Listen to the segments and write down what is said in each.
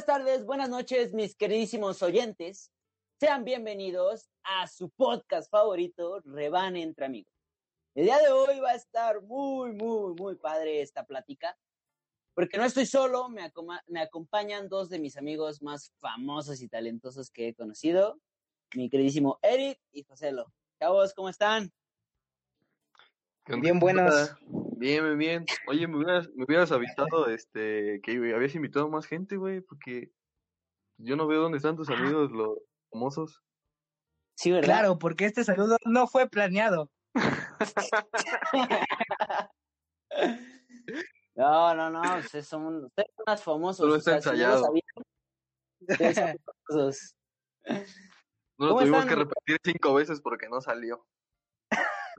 Buenas tardes, buenas noches, mis queridísimos oyentes. Sean bienvenidos a su podcast favorito, Reban entre amigos. El día de hoy va a estar muy, muy, muy padre esta plática, porque no estoy solo, me, acompañan dos de mis amigos más famosos y talentosos que he conocido, mi queridísimo Eric y Joselo. Chavos, ¿cómo están? Bien buenas. Bien, bien, bien. Oye, me hubieras, me hubieras avisado este, que habías invitado más gente, güey, porque yo no veo dónde están tus amigos, los famosos. Sí, ¿verdad? Claro, porque este saludo no fue planeado. no, no, no, ustedes son, ustedes son más famosos. Solo está ensayado. no lo tuvimos que repetir cinco veces porque no salió.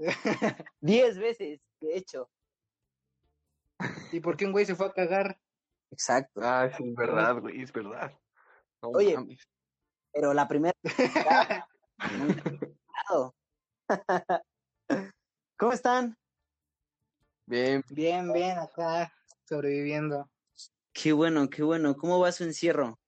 Diez veces, de hecho. ¿Y por qué un güey se fue a cagar? Exacto. Ah, es verdad, güey, es verdad. Oye, pero la primera... ¿Cómo están? Bien. Bien, bien, acá, sobreviviendo. Qué bueno, qué bueno. ¿Cómo va su encierro?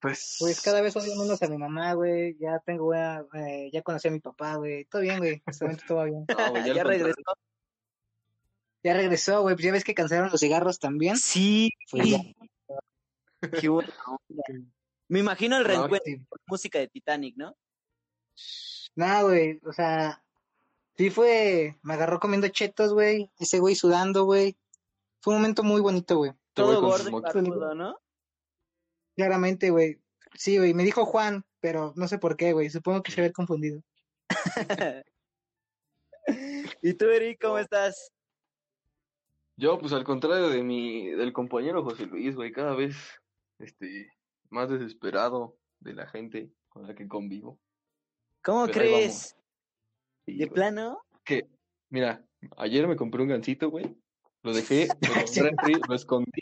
Pues... Pues cada vez odio menos a mi mamá, güey. Ya tengo, eh, ya conocí a mi papá, güey. Todo bien, güey. todo va bien. ya, regresó. Ya regresó, güey. Pues ya ves que cancelaron los cigarros también. Sí. Pues Qué bueno. Me imagino el reencuentro con música de Titanic, ¿no? Nah, güey. O sea, sí fue. Me agarró comiendo chetos, güey. Ese güey sudando, güey. Fue un momento muy bonito, güey. Todo gordo y ¿no? Claramente, güey. Sí, güey. Me dijo Juan, pero no sé por qué, güey. Supongo que se había confundido. ¿Y tú, Eric, cómo estás? Yo, pues al contrario de mi, del compañero José Luis, güey, cada vez, este, más desesperado de la gente con la que convivo. ¿Cómo crees? ¿De plano? Que, mira, ayer me compré un gancito, güey, lo dejé, lo, lo escondí,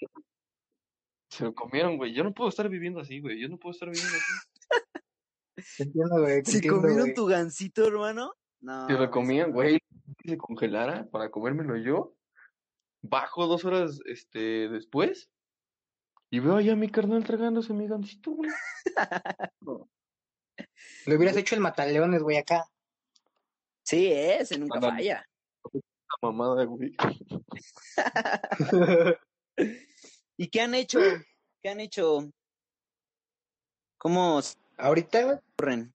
se lo comieron, güey, yo no puedo estar viviendo así, güey, yo no puedo estar viviendo así. entiendo, güey. ¿Se comieron tu gancito, hermano? No. Se lo comían, güey, que se congelara para comérmelo yo bajo dos horas este, después y veo allá a mi carnal tragándose mi gancito, güey. Le hubieras hecho el mataleones, güey, acá. Sí, ese nunca falla. mamada, güey. ¿Y qué han hecho? ¿Qué han hecho? ¿Cómo? ¿Ahorita, corren?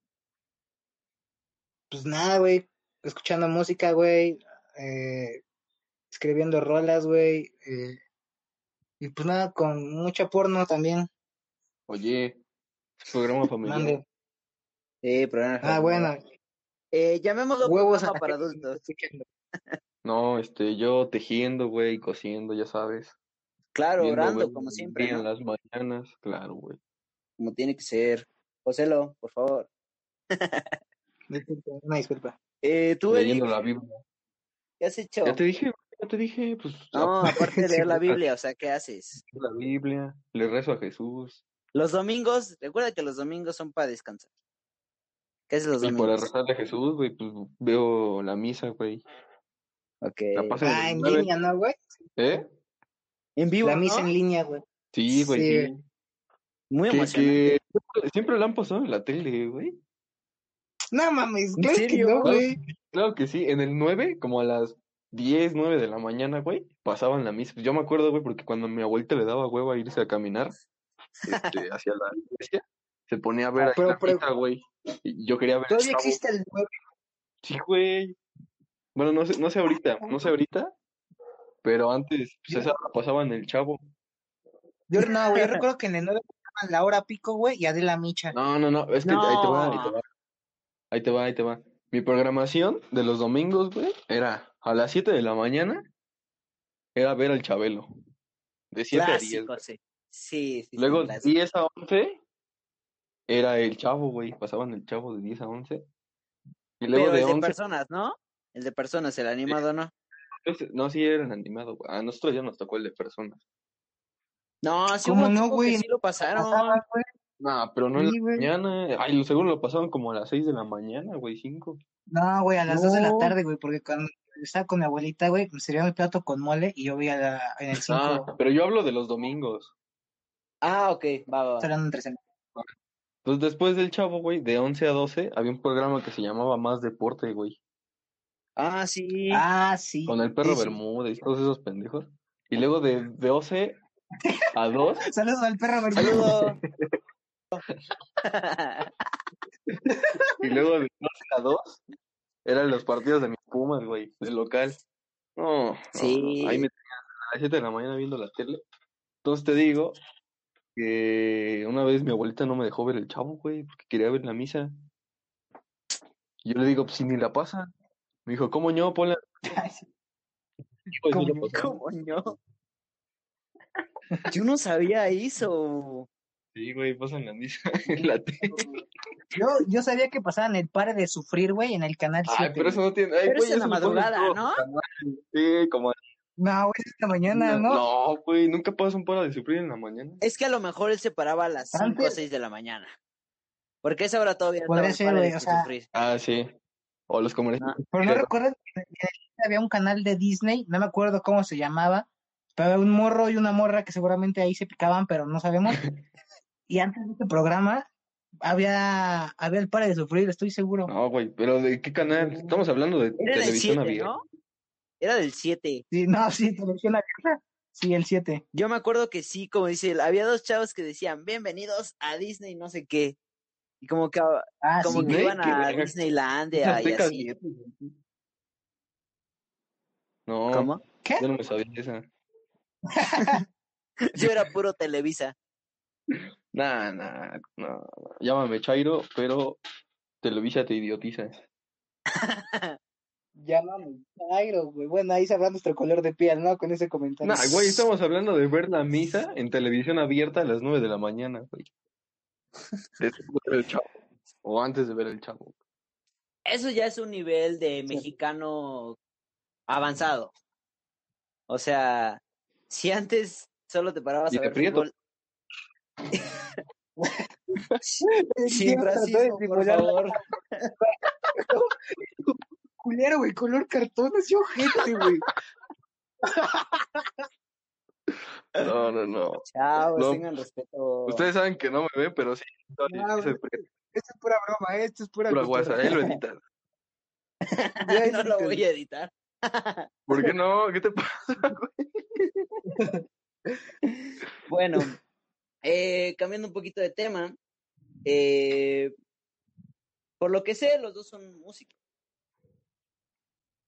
Pues nada, güey. Escuchando música, güey. Eh, escribiendo rolas, güey. Eh, y pues nada, con mucha porno también. Oye, programa familiar. Sí, programa Ah, bueno. Eh, llamémoslo huevos para adultos. No, este, yo tejiendo, güey, cosiendo, ya sabes. Claro, orando, como siempre. En las mañanas, claro, güey. Como tiene que ser. Joselo, por favor. disculpa, una disculpa. Eh, tú, Leyendo la Biblia. ¿Qué has hecho? Ya te dije, te dije, pues. No, aparte de leer la Biblia, o sea, ¿qué haces? La Biblia, le rezo a Jesús. Los domingos, recuerda que los domingos son para descansar. ¿Qué es los domingos? Y para rezarle a Jesús, güey, pues veo la misa, güey. Ok. ah, en línea, ¿no, güey? ¿Eh? En vivo. La misa en línea, güey. Sí, güey. Sí. Muy emocionante. siempre la han pasado en la tele, güey. No mames, ¿En serio? güey. Claro que sí, en el 9, como a las 10, 9 de la mañana, güey, pasaban la misa. Yo me acuerdo, güey, porque cuando mi abuelita le daba huevo a irse a caminar este, hacia la iglesia, se ponía a ver ah, la misa, güey. Y yo quería ver. ¿Todavía existe el 9? Sí, güey. Bueno, no sé, no sé ahorita, no sé ahorita, pero antes, pues esa la pasaba en el chavo. Yo no, güey, yo recuerdo que en el 9 la hora pico, güey, y Adela Micha. No, no, no, es que ahí te va, ahí te va. Ahí te va, ahí te va. Mi programación de los domingos, güey, era a las 7 de la mañana, era ver al Chabelo. De 7 a 10. Sí. Sí, sí, Luego, de 10 a 11, era el Chavo, güey. Pasaban el Chavo de 10 a 11. Y luego Pero de, el 11... de personas, ¿no? El de personas, el animado, ¿no? No, sí era el animado, güey. A nosotros ya nos tocó el de personas. No, sí, ¿Cómo no, güey? Sí lo pasaron. No, pero no en la mañana. Ay, seguro lo pasaron como a las 6 de la mañana, güey, 5. No, güey, a las 2 de la tarde, güey, porque cuando estaba con mi abuelita, güey, me servía mi plato con mole y yo vi a la, en el 5. Ah, pero yo hablo de los domingos. Ah, ok, va, va, hablando entre semana. Pues después del chavo, güey, de 11 a 12, había un programa que se llamaba Más Deporte, güey. Ah, sí. Ah, sí. Con el perro Sí. Bermúdez y todos esos pendejos. Y luego de, de 12 a 2, Saludos al perro Bermúdez. Saludos. y luego de 12 a 2, eran los partidos de mis Pumas, güey, del local. No, Sí. no, ahí me tenían a las 7 de la mañana viendo la tele. Entonces te digo que una vez mi abuelita no me dejó ver el chavo, güey, porque quería ver la misa. Yo le digo, pues si ni la pasan. Me dijo, ¿cómo no? Ponla. Pues, ¿Cómo la no? ¿Cómo no? Yo no sabía eso. Sí, güey, pasan la misa en la tele. Yo, yo sabía que pasaban el pare de sufrir, güey, en el canal 7. Ay, pero eso no tiene. Ay, Pero güey, es en la madrugada, ¿no? Sí, como. No, güey, es esta mañana, ¿no? No, güey, nunca pasa un para de sufrir en la mañana. Es que a lo mejor él se paraba a las 5 o Antes- 6 de la mañana. Porque esa hora todavía Podría estaban ser, padres güey, de o sea, sufrir. Ah, sí. O los comerciales. Pero no recuerdo que en el- había un canal de Disney, no me acuerdo cómo se llamaba, pero había un morro y una morra que seguramente ahí se picaban, pero no sabemos. y antes de este programa había, había el pare de sufrir, estoy seguro. No, güey, pero ¿de qué canal? Estamos hablando de Era del televisión 7, abierta. ¿no? Era del 7. Sí, no, sí, televisión abierta. Sí, el 7. Yo me acuerdo que sí, como dice él, había dos chavos que decían, bienvenidos a Disney, no sé qué. Y como que, Ah, como sí, que güey, iban a. Disneylandia y Azteca así. 7. No, ¿Cómo? ¿Qué? yo no me sabía esa. Yo era puro Televisa. Nah, nah, no. Llámame Chairo, pero Televisa te idiotiza. Llámame Jairo, güey. Bueno, ahí sabrá nuestro color de piel, ¿no? Con ese comentario. Nah, güey, estamos hablando de ver la misa en televisión abierta a las 9 de la mañana, güey. Después de ver el chavo. O antes de ver el chavo. Eso ya es un nivel de mexicano avanzado. O sea, si antes solo te parabas Y a ver prieto. fútbol. Sin racismo, por favor. Culero, güey, color cartón, así ojete, güey. No, no, no. Chavos, No. tengan respeto. Ustedes saben que no me ven, pero sí. no, No, Esto es pura broma, ¿eh? esto es pura pura guasa, ahí lo editas. Ya no lo voy a editar. ¿Por qué no? ¿Qué te pasa, güey? Bueno, eh, cambiando un poquito de tema, eh, por lo que sé, los dos son músicos.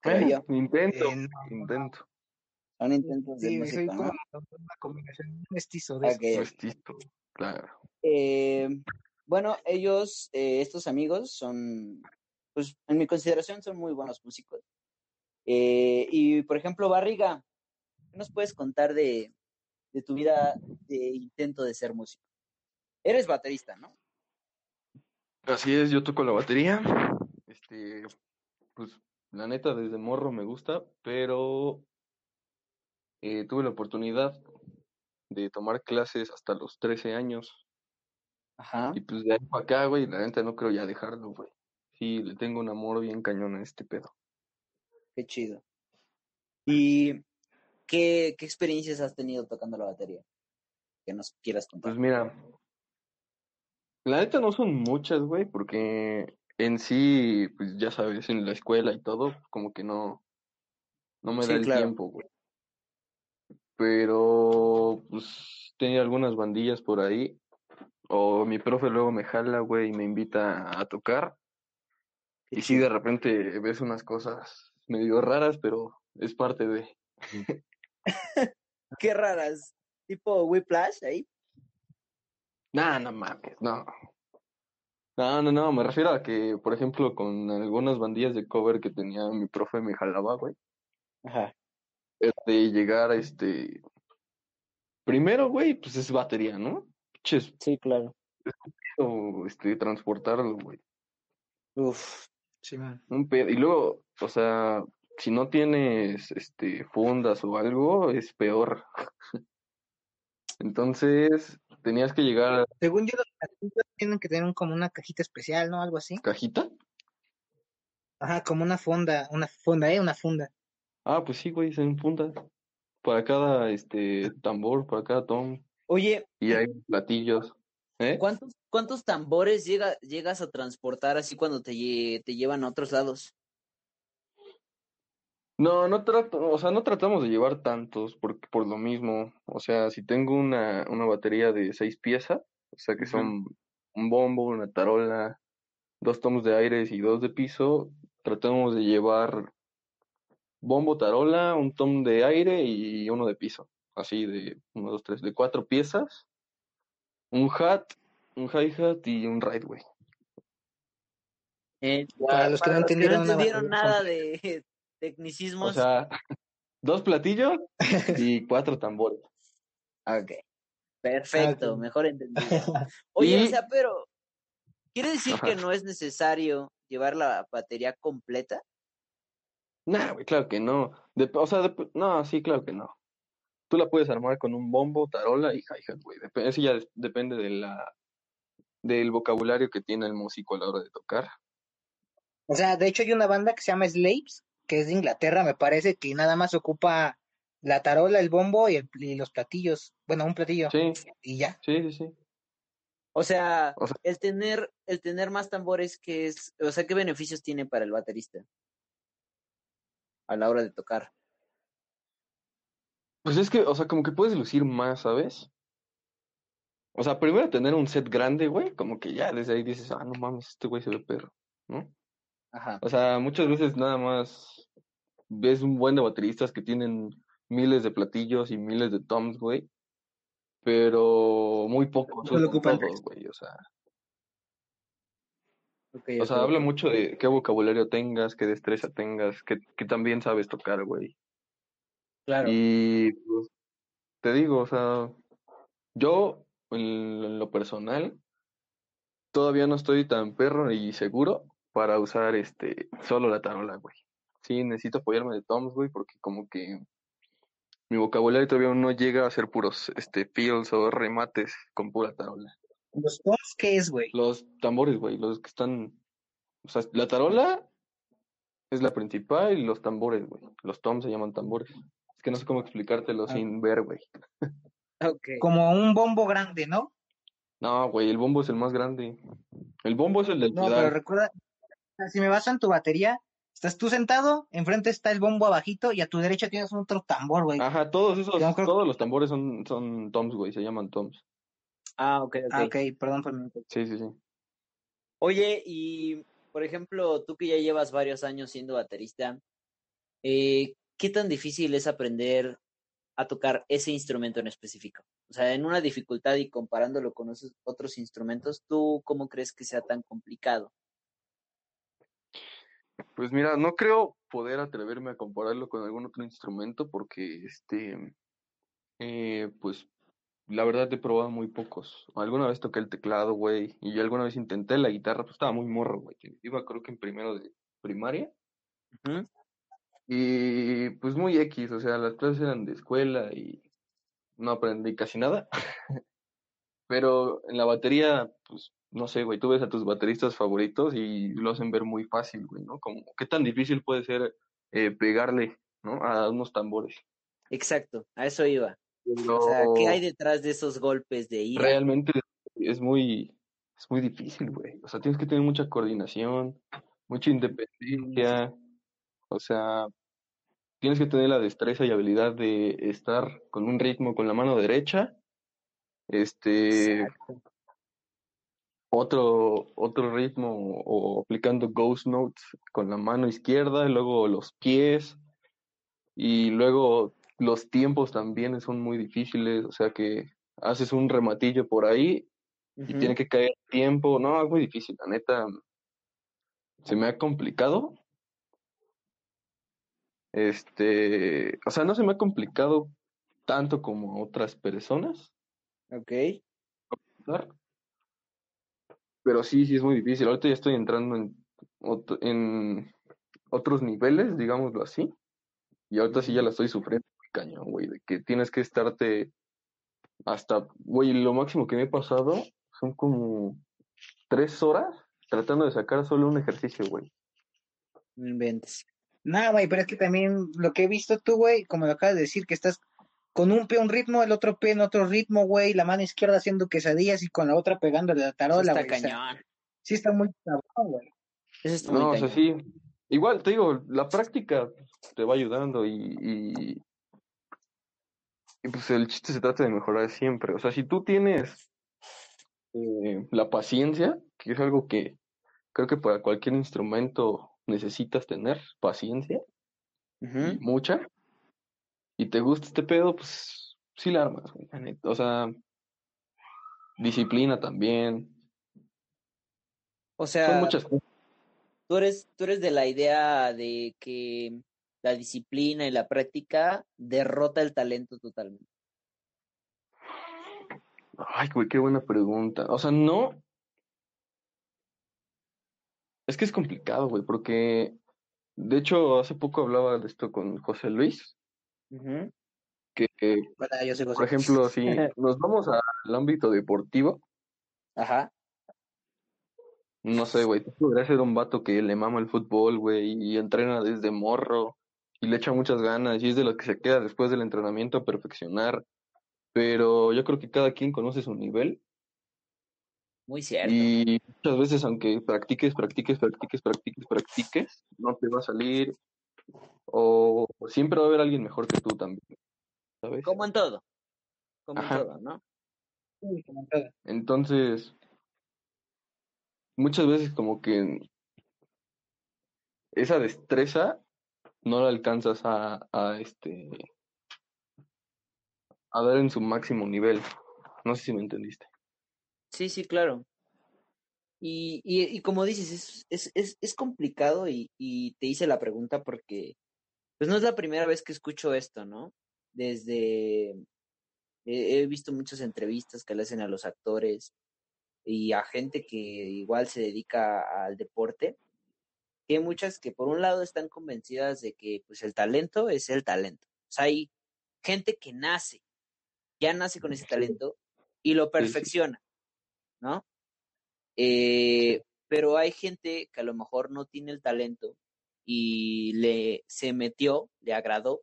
Creo yo. Intento, Eh, no. intento. Son intentos de Sí, música, soy ¿no? como una combinación, un mestizo de. Mestizo, claro. Eh, bueno, ellos, eh, estos amigos, son, pues, en mi consideración, son muy buenos músicos. Eh, y, por ejemplo, Barriga, ¿qué nos puedes contar de, de tu vida de intento de ser músico? Eres baterista, ¿no? Así es, yo toco la batería. Este, pues, la neta, desde morro me gusta, pero eh, tuve la oportunidad de tomar clases hasta los 13 años. Ajá. Y pues de ahí para acá, güey, la neta no creo ya dejarlo, güey. Sí, le tengo un amor bien cañón a este pedo. Qué chido. ¿Y qué, qué experiencias has tenido tocando la batería? Que nos quieras contar. Pues mira, la neta no son muchas, güey, porque en sí, pues ya sabes, en la escuela y todo, como que no, no me Sí, da el claro. tiempo, güey. Pero, pues, tenía algunas bandillas por ahí, o mi profe luego me jala, güey, y me invita a tocar, y sí, de repente ves unas cosas medio raras, pero es parte de... Qué raras. Tipo Whiplash ahí. Nah, no mames, no. No, no, no, me refiero a que, por ejemplo, con algunas bandillas de cover que tenía mi profe me jalaba, güey. Ajá. De llegar a este. Primero, güey, pues es batería, ¿no? Sí, claro. o, este, transportarlo, güey. Uf. Sí, man. Un pedo. Y luego, o sea, si no tienes, este, fundas o algo, es peor. Entonces, tenías que llegar a Según yo, los tienen que tener como una cajita especial, ¿no? Algo así. cajita. Ajá, como una funda, una funda, ¿eh? Una funda. Ah, pues sí, güey, son fundas. Para cada, este, tambor, para cada tom. Oye, y hay platillos. ¿eh? ¿cuántos, cuántos tambores llega, llegas a transportar así cuando te, lle- te llevan a otros lados? No, no trato, o sea, no tratamos de llevar tantos por, por lo mismo. O sea, si tengo una, una batería de seis piezas, o sea que son un bombo, una tarola, dos tomos de aires y dos de piso, tratamos de llevar bombo, tarola, un tom de aire y uno de piso. Así de uno, dos, tres, de cuatro piezas, un hat, un hi-hat y un ride, güey. Eh, Para los que no entendieron batería nada de tecnicismos. O sea, dos platillos y cuatro tambores. Ok. Perfecto, mejor entendido. Oye, o Y- sea, pero ¿quiere decir que no es necesario llevar la batería completa? Nah, güey, claro que no. Dep- o sea, no, sí, claro que no. Tú la puedes armar con un bombo, tarola y hi-hat, güey. Dep- eso ya depende de la, del vocabulario que tiene el músico a la hora de tocar. O sea, de hecho hay una banda que se llama Slaves, que es de Inglaterra, me parece, que nada más ocupa la tarola, el bombo y, el- y los platillos. Bueno, un platillo. Sí, Y ya. sí, sí, sí. O sea, O sea- el tener, el tener más tambores, ¿qué es? O sea, ¿qué beneficios tiene para el baterista? A la hora de tocar. Pues es que, o sea, como que puedes lucir más, ¿sabes? O sea, primero tener un set grande, güey, como que ya desde ahí dices, ah, no mames, este güey se ve perro, ¿no? Ajá. O sea, muchas veces nada más ves un buen de bateristas que tienen miles de platillos y miles de toms, güey, pero muy pocos Solo usan ocupan todos, güey, o sea, o sea, habla mucho de qué vocabulario tengas, qué destreza tengas, que, que también sabes tocar, güey. Claro. Y pues, te digo, o sea, yo en, lo personal todavía no estoy tan perro y seguro para usar este solo la tarola, güey. Sí, necesito apoyarme de toms, güey, porque como que mi vocabulario todavía no llega a ser puros este fills o remates con pura tarola. ¿Los toms qué es, güey? Los tambores, güey, los que están, o sea, la tarola es la principal y los tambores, güey. Los toms se llaman tambores. Es que no sé cómo explicártelo Ah. sin ver, güey. Ok. Como un bombo grande, ¿no? No, güey, el bombo es el más grande. El bombo es el del No, pero pedal. recuerda, si me vas en tu batería, estás tú sentado, enfrente está el bombo abajito y a tu derecha tienes otro tambor, güey. Ajá, todos esos, todos los tambores son, son toms, güey, se llaman toms. Ah, ok, ok. Ah, ok, perdón por mi... Sí, sí, sí. Oye, y por ejemplo, tú que ya llevas varios años siendo baterista, eh, ¿qué tan difícil es aprender a tocar ese instrumento en específico? O sea, en una dificultad y comparándolo con esos otros instrumentos, ¿tú cómo crees que sea tan complicado? Pues mira, no creo poder atreverme a compararlo con algún otro instrumento porque, este, eh, pues, la verdad he probado muy pocos. Alguna vez toqué el teclado, güey, y yo alguna vez intenté la guitarra, pues estaba muy morro, güey. Iba creo que en primero de primaria y pues muy X, o sea, las clases eran de escuela y no aprendí casi nada. Pero en la batería, pues, no sé, güey, tú ves a tus bateristas favoritos y lo hacen ver muy fácil, güey, ¿no? Como, ¿qué tan difícil puede ser eh, pegarle, ¿no? A unos tambores. Exacto, a eso iba. Pero O sea, ¿qué hay detrás de esos golpes de ira? realmente es muy, es muy difícil, güey. O sea, tienes que tener mucha coordinación, mucha independencia. O sea, tienes que tener la destreza y habilidad de estar con un ritmo con la mano derecha. Este, Exacto. otro, otro ritmo o aplicando ghost notes con la mano izquierda, luego los pies y luego los tiempos también son muy difíciles, o sea que haces un rematillo por ahí y tiene que caer tiempo, no, es muy difícil, la neta se me ha complicado. Este, o sea, no se me ha complicado tanto como a otras personas, Ok. Pero sí, sí es muy difícil. Ahorita ya estoy entrando en, en otros niveles, digámoslo así. Y ahorita sí ya la estoy sufriendo cañón, güey, de que tienes que estarte hasta, güey, lo máximo que me he pasado son como tres horas tratando de sacar solo un ejercicio, güey. No inventes. No, güey, pero es que también lo que he visto tú, güey, como lo acabas de decir, que estás con un pie un ritmo, el otro pie en otro ritmo, güey, la mano izquierda haciendo quesadillas y con la otra pegándole la tarola, está güey. o sea, cañón. sí está muy cabrón, güey. Eso está muy No, o sea, sí. Igual, te digo, la práctica te va ayudando y, y, y, pues el chiste se trata de mejorar siempre. O sea, si tú tienes eh, la paciencia, que es algo que creo que para cualquier instrumento necesitas tener paciencia, y mucha, y te gusta este pedo, pues sí la armas, güey. O sea, disciplina también, O son sea, muchas cosas. tú eres, tú eres de la idea de que la disciplina y la práctica derrota el talento totalmente. Ay, güey, qué buena pregunta. O sea, no. Es que es complicado, güey, porque de hecho hace poco hablaba de esto con José Luis, que, Hola, yo soy José. por ejemplo, si nos vamos al ámbito deportivo, Ajá. no sé, güey, tú podrías ser un vato que le mama el fútbol, güey, y entrena desde morro, y le echa muchas ganas, y es de lo que se queda después del entrenamiento a perfeccionar, pero yo creo que cada quien conoce su nivel, Muy cierto. Y muchas veces, aunque practiques, practiques, practiques, practiques, practiques, no te va a salir. O siempre va a haber alguien mejor que tú también, ¿sabes? Como en todo. Como Ajá. en todo, ¿no? Sí, como todo. Entonces, muchas veces como que esa destreza no la alcanzas a, a este a dar en su máximo nivel. No sé si me entendiste. Sí, sí, claro. Y, y, y como dices, es, es, es, complicado y, y te hice la pregunta porque pues no es la primera vez que escucho esto, ¿no? Desde, he visto muchas entrevistas que le hacen a los actores y a gente que igual se dedica al deporte, que hay muchas que por un lado están convencidas de que pues el talento es el talento. O sea, hay gente que nace, ya nace con ese talento y lo perfecciona, ¿no? Eh, pero hay gente que a lo mejor no tiene el talento y le se metió, le agradó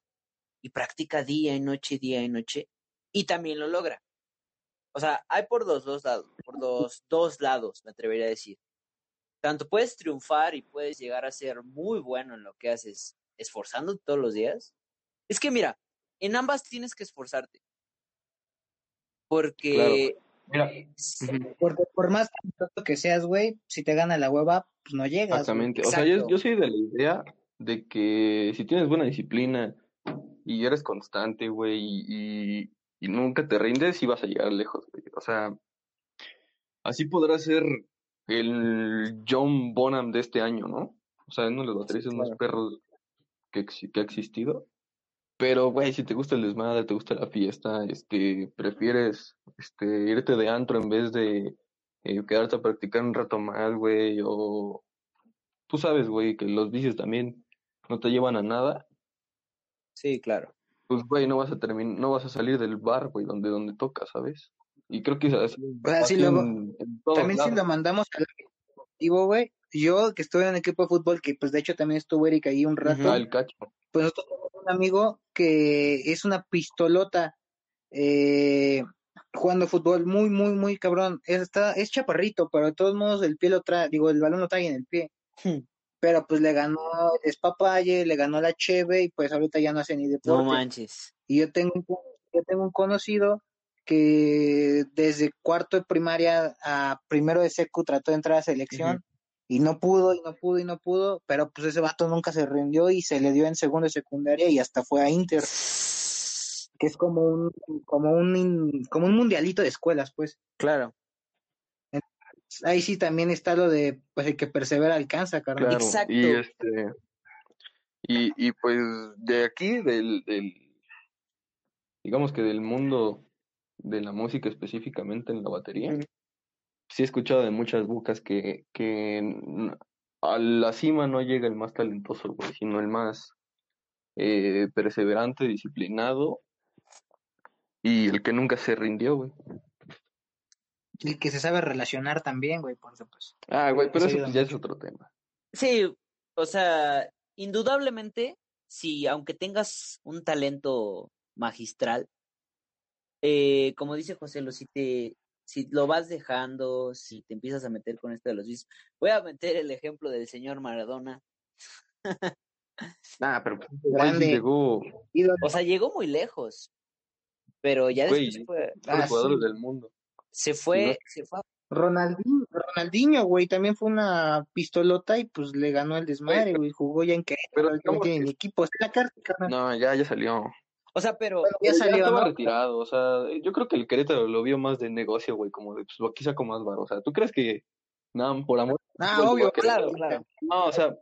y practica día y noche, día y noche y también lo logra. O sea, hay por los dos lados, por los dos lados, me atrevería a decir. Tanto puedes triunfar y puedes llegar a ser muy bueno en lo que haces, esforzándote todos los días. Es que mira, en ambas tienes que esforzarte. Porque Mira, ujú, Porque por más tonto que seas, güey, si te gana la hueva, pues no llegas. exactamente. O sea, yo, soy de la idea de que si tienes buena disciplina y eres constante, güey, y, y, y nunca te rindes, sí vas a llegar lejos, güey. O sea, así podrás ser el John Bonham de este año, ¿no? O sea, uno de los bateristas más perros que, que ha existido. Pero, güey, si te gusta el desmadre, te gusta la fiesta, este, prefieres, este, irte de antro en vez de eh, quedarte a practicar un rato más, güey, o tú sabes, güey, que los vicios también no te llevan a nada, Sí, claro. pues, güey, no vas a terminar, no vas a salir del bar, güey, donde, donde toca, ¿sabes? Y creo que es así, O sea, si así lo, en, en todos también si lo mandamos al deportivo, güey, yo que estuve en el equipo de fútbol, que pues de hecho también estuvo Eric ahí un rato, Ah, el cacho. pues nosotros tenemos un amigo que es una pistolota eh, jugando fútbol muy, muy, muy cabrón. Es, está, es chaparrito, pero de todos modos el pie lo trae, digo, el balón lo trae en el pie. Hmm. Pero pues le ganó el Despapalle, le ganó la Cheve y pues ahorita ya no hace ni No deporte. manches. Y yo tengo, un yo tengo un conocido que desde cuarto de primaria a primero de secu trató de entrar a selección y no pudo, y no pudo, y no pudo, pero pues ese vato nunca se rindió y se le dio en segundo de secundaria y hasta fue a Inter, que es como un, como un, como un mundialito de escuelas, pues. Claro. Ahí sí también está lo de, pues el que persevera alcanza, carnal. Claro, Exacto. y este, y, y pues de aquí, del, del, digamos que del mundo de la música específicamente en la batería, sí he escuchado de muchas bucas que, que a la cima no llega el más talentoso, güey, sino el más eh, perseverante, disciplinado y el que nunca se rindió, güey. El que se sabe relacionar también, güey, por eso, pues. Ah, güey, pero Eso ya es otro tema. Sí, o sea, indudablemente, si aunque tengas un talento magistral, eh, como dice José, lo, si te, si lo vas dejando, si te empiezas a meter con esto de los vicios, voy a meter el ejemplo del señor Maradona. Nah, pero pues, Grande. llegó. O sea, llegó muy lejos, pero ya después se fue, Ah, jugadores sí. del mundo. se fue, se fue a- Ronaldinho, Ronaldinho, güey, también fue una pistolota y pues le ganó el desmadre, güey. Jugó ya en Pero Querétaro, no tiene que- ni equipo. Está la cárcel, carnal. No, ya, ya salió. O sea, pero ya salió, estaba ¿no? retirado, o sea, yo creo que el Querétaro lo vio más de negocio, güey, como de, pues aquí saco más varo. O sea, ¿tú crees que, nada, por amor? Ah, fútbol, obvio, claro, claro. No, o sea,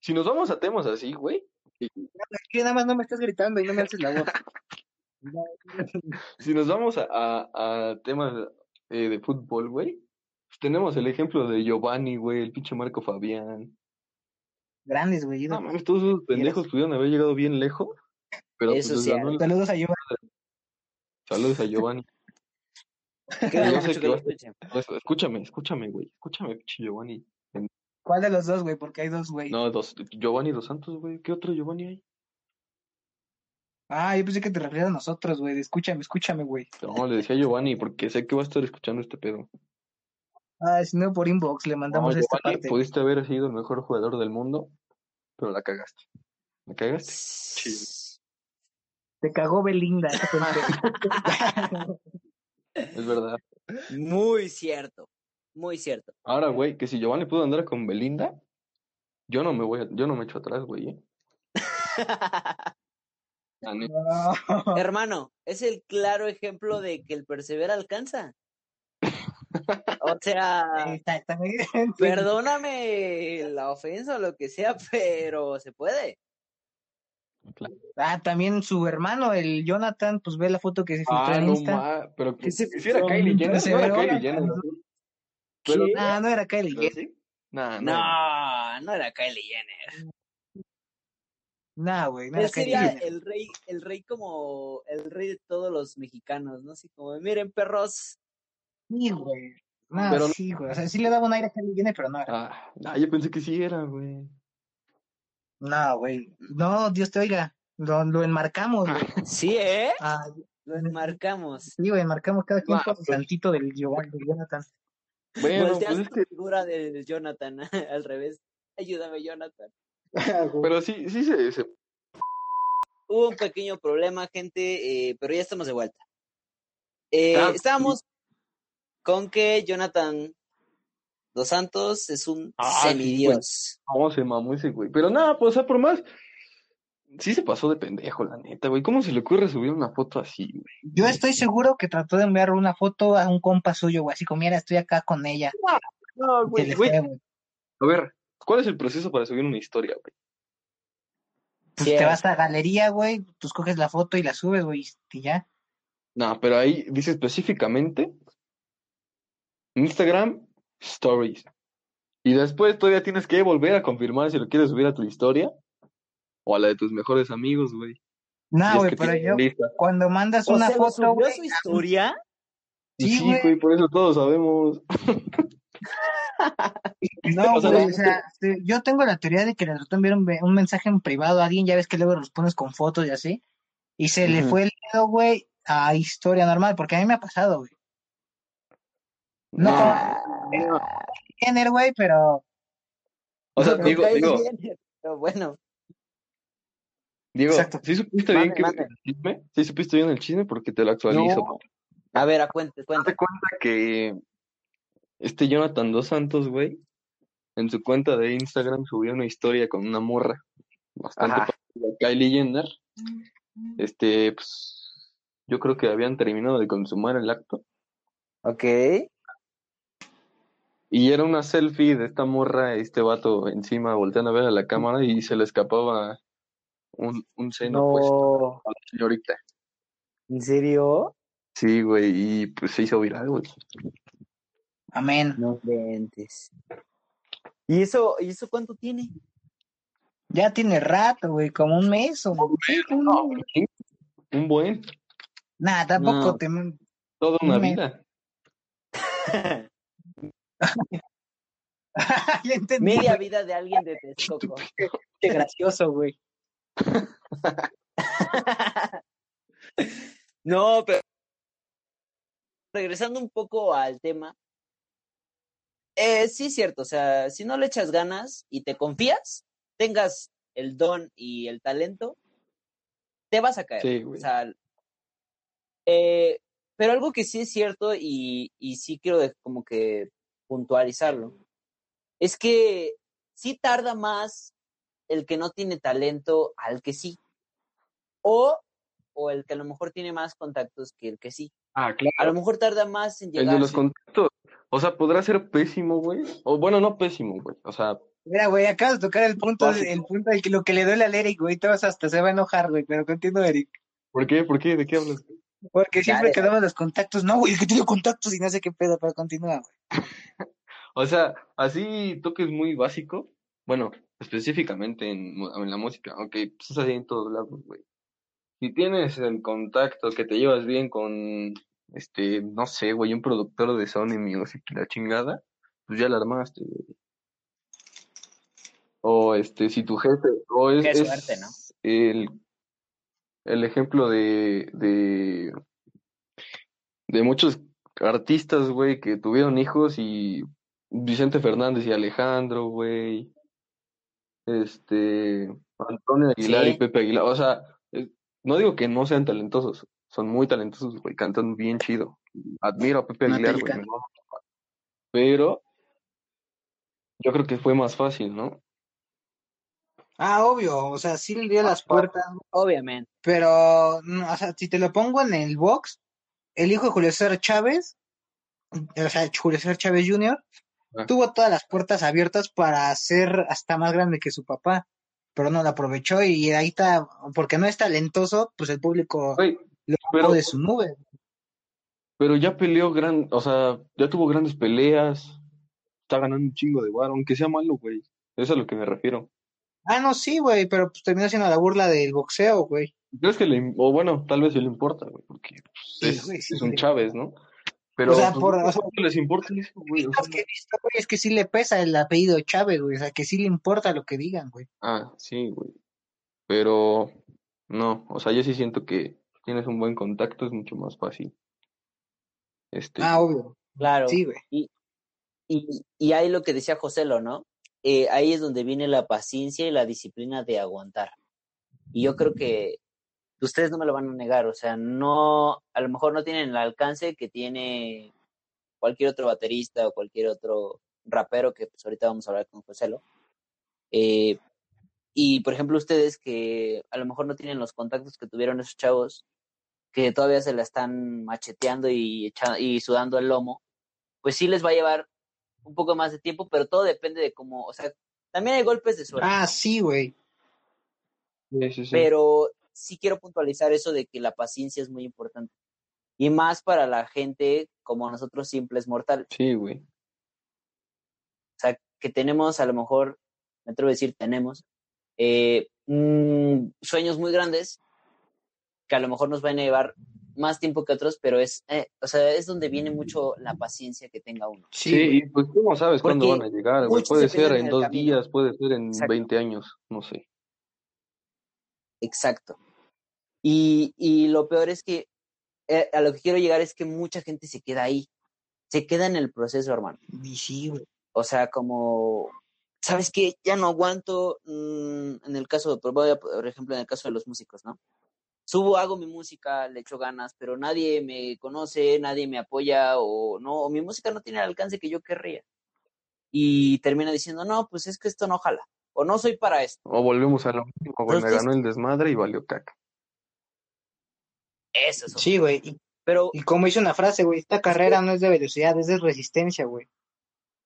si nos vamos a temas así, güey, Que nada más no me estás gritando y no me alces la voz. si nos vamos a, a, a temas eh, de fútbol, güey, pues tenemos el ejemplo de Giovanni, güey, el pinche Marco Fabián. Grandes, güey. No mames, todos esos pendejos pudieron haber llegado bien lejos, pero pues sí, el- Saludos a Giovanni. Saludos a Giovanni. sé que a Escúchame, escúchame, güey, escúchame, pinche Giovanni. ¿Cuál de los dos, güey? Porque hay dos, güey. No, dos, Giovanni dos Santos, güey, ¿qué otro Giovanni hay? Ah, yo pensé que te referías a nosotros, güey. Escúchame, escúchame, güey. No, le decía Giovanni, porque sé que va a estar escuchando este pedo. Ah, si no, por inbox le mandamos No, esta Giovanni, parte. pudiste haber sido el mejor jugador del mundo, pero la cagaste. ¿La cagaste? Te cagó Belinda. Es verdad. Muy cierto, muy cierto. Ahora, güey, que si Giovanni pudo andar con Belinda, yo no me voy a, yo no me echo atrás, güey. ¿eh? No. Hermano, es el claro ejemplo de que el persevera alcanza. O sea, Está, está muy bien. perdóname la ofensa o lo que sea, pero se puede. Ah, también su hermano, el Jonathan, pues ve la foto que se filtró Ah, en no Insta. ma, pero que se si era Kylie Jenner, no era Kylie Jenner. ¿no? Ah, no era Kylie Jenner. sí. Nah, no. No, no era Kylie Jenner. No, güey, no era Kylie sería Jenner. el rey, el rey como el rey de todos los mexicanos, ¿no? Así como, miren, perros. Sí, güey. No, Pero- sí, güey. O sea, sí le daba un aire a Kylie Jenner, pero no era. Ah, ah, yo pensé que sí era, güey. No, güey. No, Dios te oiga. Lo, lo enmarcamos, güey. Sí, ¿eh? Ah, Lo enmarcamos. sí, güey, enmarcamos cada quien el pues. santito del Giovanni, del Jonathan. Bueno, Volteas pues es que, figura de Jonathan al revés. Ayúdame, Jonathan. pero sí, sí se, se Hubo un pequeño problema, gente, eh, pero ya estamos de vuelta. Eh, Ah, estábamos con que Jonathan Dos Santos es un Ah, semidios. ¿Cómo se mamó ese güey? Pero nada, pues, o sea, por más. Sí se pasó de pendejo, la neta, güey. ¿Cómo se le ocurre subir una foto así, güey? Yo estoy seguro que trató de enviar una foto a un compa suyo, güey. Así como, mira, estoy acá con ella. No, güey. fue, güey. A ver, ¿cuál es el proceso para subir una historia, güey? Pues Sí, te es. vas a galería, güey. Tú escoges la foto y la subes, güey. Y ya. No, pero ahí dice específicamente Instagram Stories. Y después todavía tienes que volver a confirmar si lo quieres subir a tu historia o a la de tus mejores amigos, güey. No, güey, pero yo, lista. cuando mandas O una sea, ¿lo foto, güey. su historia? Sí, Sí, güey. güey, por eso todos sabemos. No, O sea, güey, o sea, yo tengo la teoría de que le trató de enviar un, mensaje en privado a alguien, ya ves que luego los pones con fotos y así, y se le fue el dedo, güey, a historia normal, porque a mí me ha pasado, güey. No, No, Jenner, güey, pero O sea, digo, digo, Jenner, pero bueno. Digo, Exacto. ¿sí supiste bien que mande. el chisme? ¿Sí supiste bien el chisme? Porque te lo actualizo. No. A ver, a cuente, cuente. Cuenta que este Jonathan Dos Santos, güey, en su cuenta de Instagram subió una historia con una morra bastante parecida a Kylie Jenner. Este, pues, yo creo que habían terminado de consumar el acto. Ok. Y era una selfie de esta morra, este vato encima volteando a ver a la cámara y se le escapaba un, un seno puesto No. a la señorita. ¿En serio? Sí, güey, y pues se hizo viral, güey. amén. No lentes. ¿Y eso, ¿Y eso cuánto tiene? Ya tiene rato, güey, como un mes o un mes. Un buen, Nah, tampoco No. te toda una Un vida. ya entendí. Media güey, vida de alguien de Texcoco. qué gracioso, güey. no, pero regresando un poco al tema, eh, sí es cierto, o sea, si no le echas ganas y te confías, tengas el don y el talento, te vas a caer. Sí, O güey. sea, eh, pero algo que sí es cierto y, y sí quiero como que puntualizarlo, es que sí tarda más el que no tiene talento al que sí. O, o el que a lo mejor tiene más contactos que el que sí. Ah, A lo claro. mejor tarda más en El llegar. de los contactos. O sea, podrá ser pésimo, güey. O bueno, no pésimo, güey. O sea, Mira, güey, acabas de tocar el punto, Básico. el punto del que lo que le duele al Eric, güey, todos hasta se va a enojar, güey, pero continúa, Eric. ¿por qué? ¿Por qué? ¿De qué hablas? Porque siempre Dale, quedamos los contactos, no, güey, es que tiene contactos y no sé qué pedo, pero continúa, güey. O sea, así toques muy básico. Bueno, específicamente en, la música, aunque pues, es así en todos lados, güey. Si tienes el contacto que te llevas bien con, este, no sé, güey, un productor de Sony Music y la chingada, pues ya la armaste, güey. O este, si tu jefe, o es, Qué es suerte, ¿no? el, el ejemplo de, de, de muchos artistas, güey, que tuvieron hijos y Vicente Fernández y Alejandro, güey. Este, Antonio Aguilar y. Pepe Aguilar. O sea, no digo que no sean talentosos, son muy talentosos, güey, cantan bien chido. Admiro a Pepe No Aguilar, güey. Pero yo creo que fue más fácil, ¿no? Ah, obvio, o sea, sí le dio las puertas, Obviamente. pero, no, o sea, si te lo pongo en el box, el hijo de Julio César Chávez, o sea, Julio César Chávez Jr., Ah. tuvo todas las puertas abiertas para ser hasta más grande que su papá, pero no lo aprovechó y ahí está, porque no es talentoso, pues el público lo pero- de su nube. pero ya peleó gran, o sea, ya tuvo grandes peleas, está ganando un chingo de bar, aunque sea malo, güey. Eso es a lo que me refiero. Ah, no, sí, güey, pero pues terminó siendo la burla del boxeo, güey. ¿Crees que le, o bueno, tal vez sí le importa, güey, porque pues, Sí, es, güey, sí, es un sí. Chávez, ¿no? Pero O sea, pues, por- no o sea, les importa eso, güey. o sea, Lo que he visto, güey, es que sí le pesa el apellido Chávez, güey, o sea, que sí le importa lo que digan, güey. ah, sí, güey. Pero no, o sea, yo sí siento que tienes un buen contacto, es mucho más fácil. Este, Ah, obvio. Claro. Sí, güey. Y, y, y ahí lo que decía Joselo, ¿no? Eh, ahí es donde viene la paciencia y la disciplina de aguantar. Y yo creo que ustedes no me lo van a negar, o sea, no, a lo mejor no tienen el alcance que tiene cualquier otro baterista o cualquier otro rapero que pues ahorita vamos a hablar con Joselo. Eh, y por ejemplo ustedes que a lo mejor no tienen los contactos que tuvieron esos chavos, que todavía se la están macheteando y, echa- y sudando el lomo, pues sí les va a llevar un poco más de tiempo, pero todo depende de cómo, o sea, también hay golpes de suerte, Ah, sí, güey. sí, sí, sí. pero sí quiero puntualizar eso de que la paciencia es muy importante. Y más para la gente como nosotros simples mortales. Sí, güey. O sea, que tenemos a lo mejor, me atrevo a decir, tenemos eh, mm, sueños muy grandes que a lo mejor nos van a llevar más tiempo que otros, pero es, eh, o sea, es donde viene mucho la paciencia que tenga uno. Sí, y pues tú no sabes cuándo van a llegar, güey. Puede ser en dos camino. días, puede ser en Exacto. 20 años, no sé. Exacto. Y, y lo peor es que eh, a lo que quiero llegar es que mucha gente se queda ahí, se queda en el proceso, hermano. Y sí, güey. O sea, como, ¿sabes qué? Ya no aguanto, mm, en el caso, a- por ejemplo, en el caso de los músicos, ¿no? Subo, hago mi música, le echo ganas, pero nadie me conoce, nadie me apoya o no, o mi música no tiene el alcance que yo querría. Y termina diciendo, no, pues es que esto no jala, o no soy para esto. O volvemos a lo mismo, güey. Me ganó el desmadre y valió caca. Eso es. Sí, güey. Y, Pero y como hice una frase, güey, esta carrera no es de velocidad, es de resistencia, güey.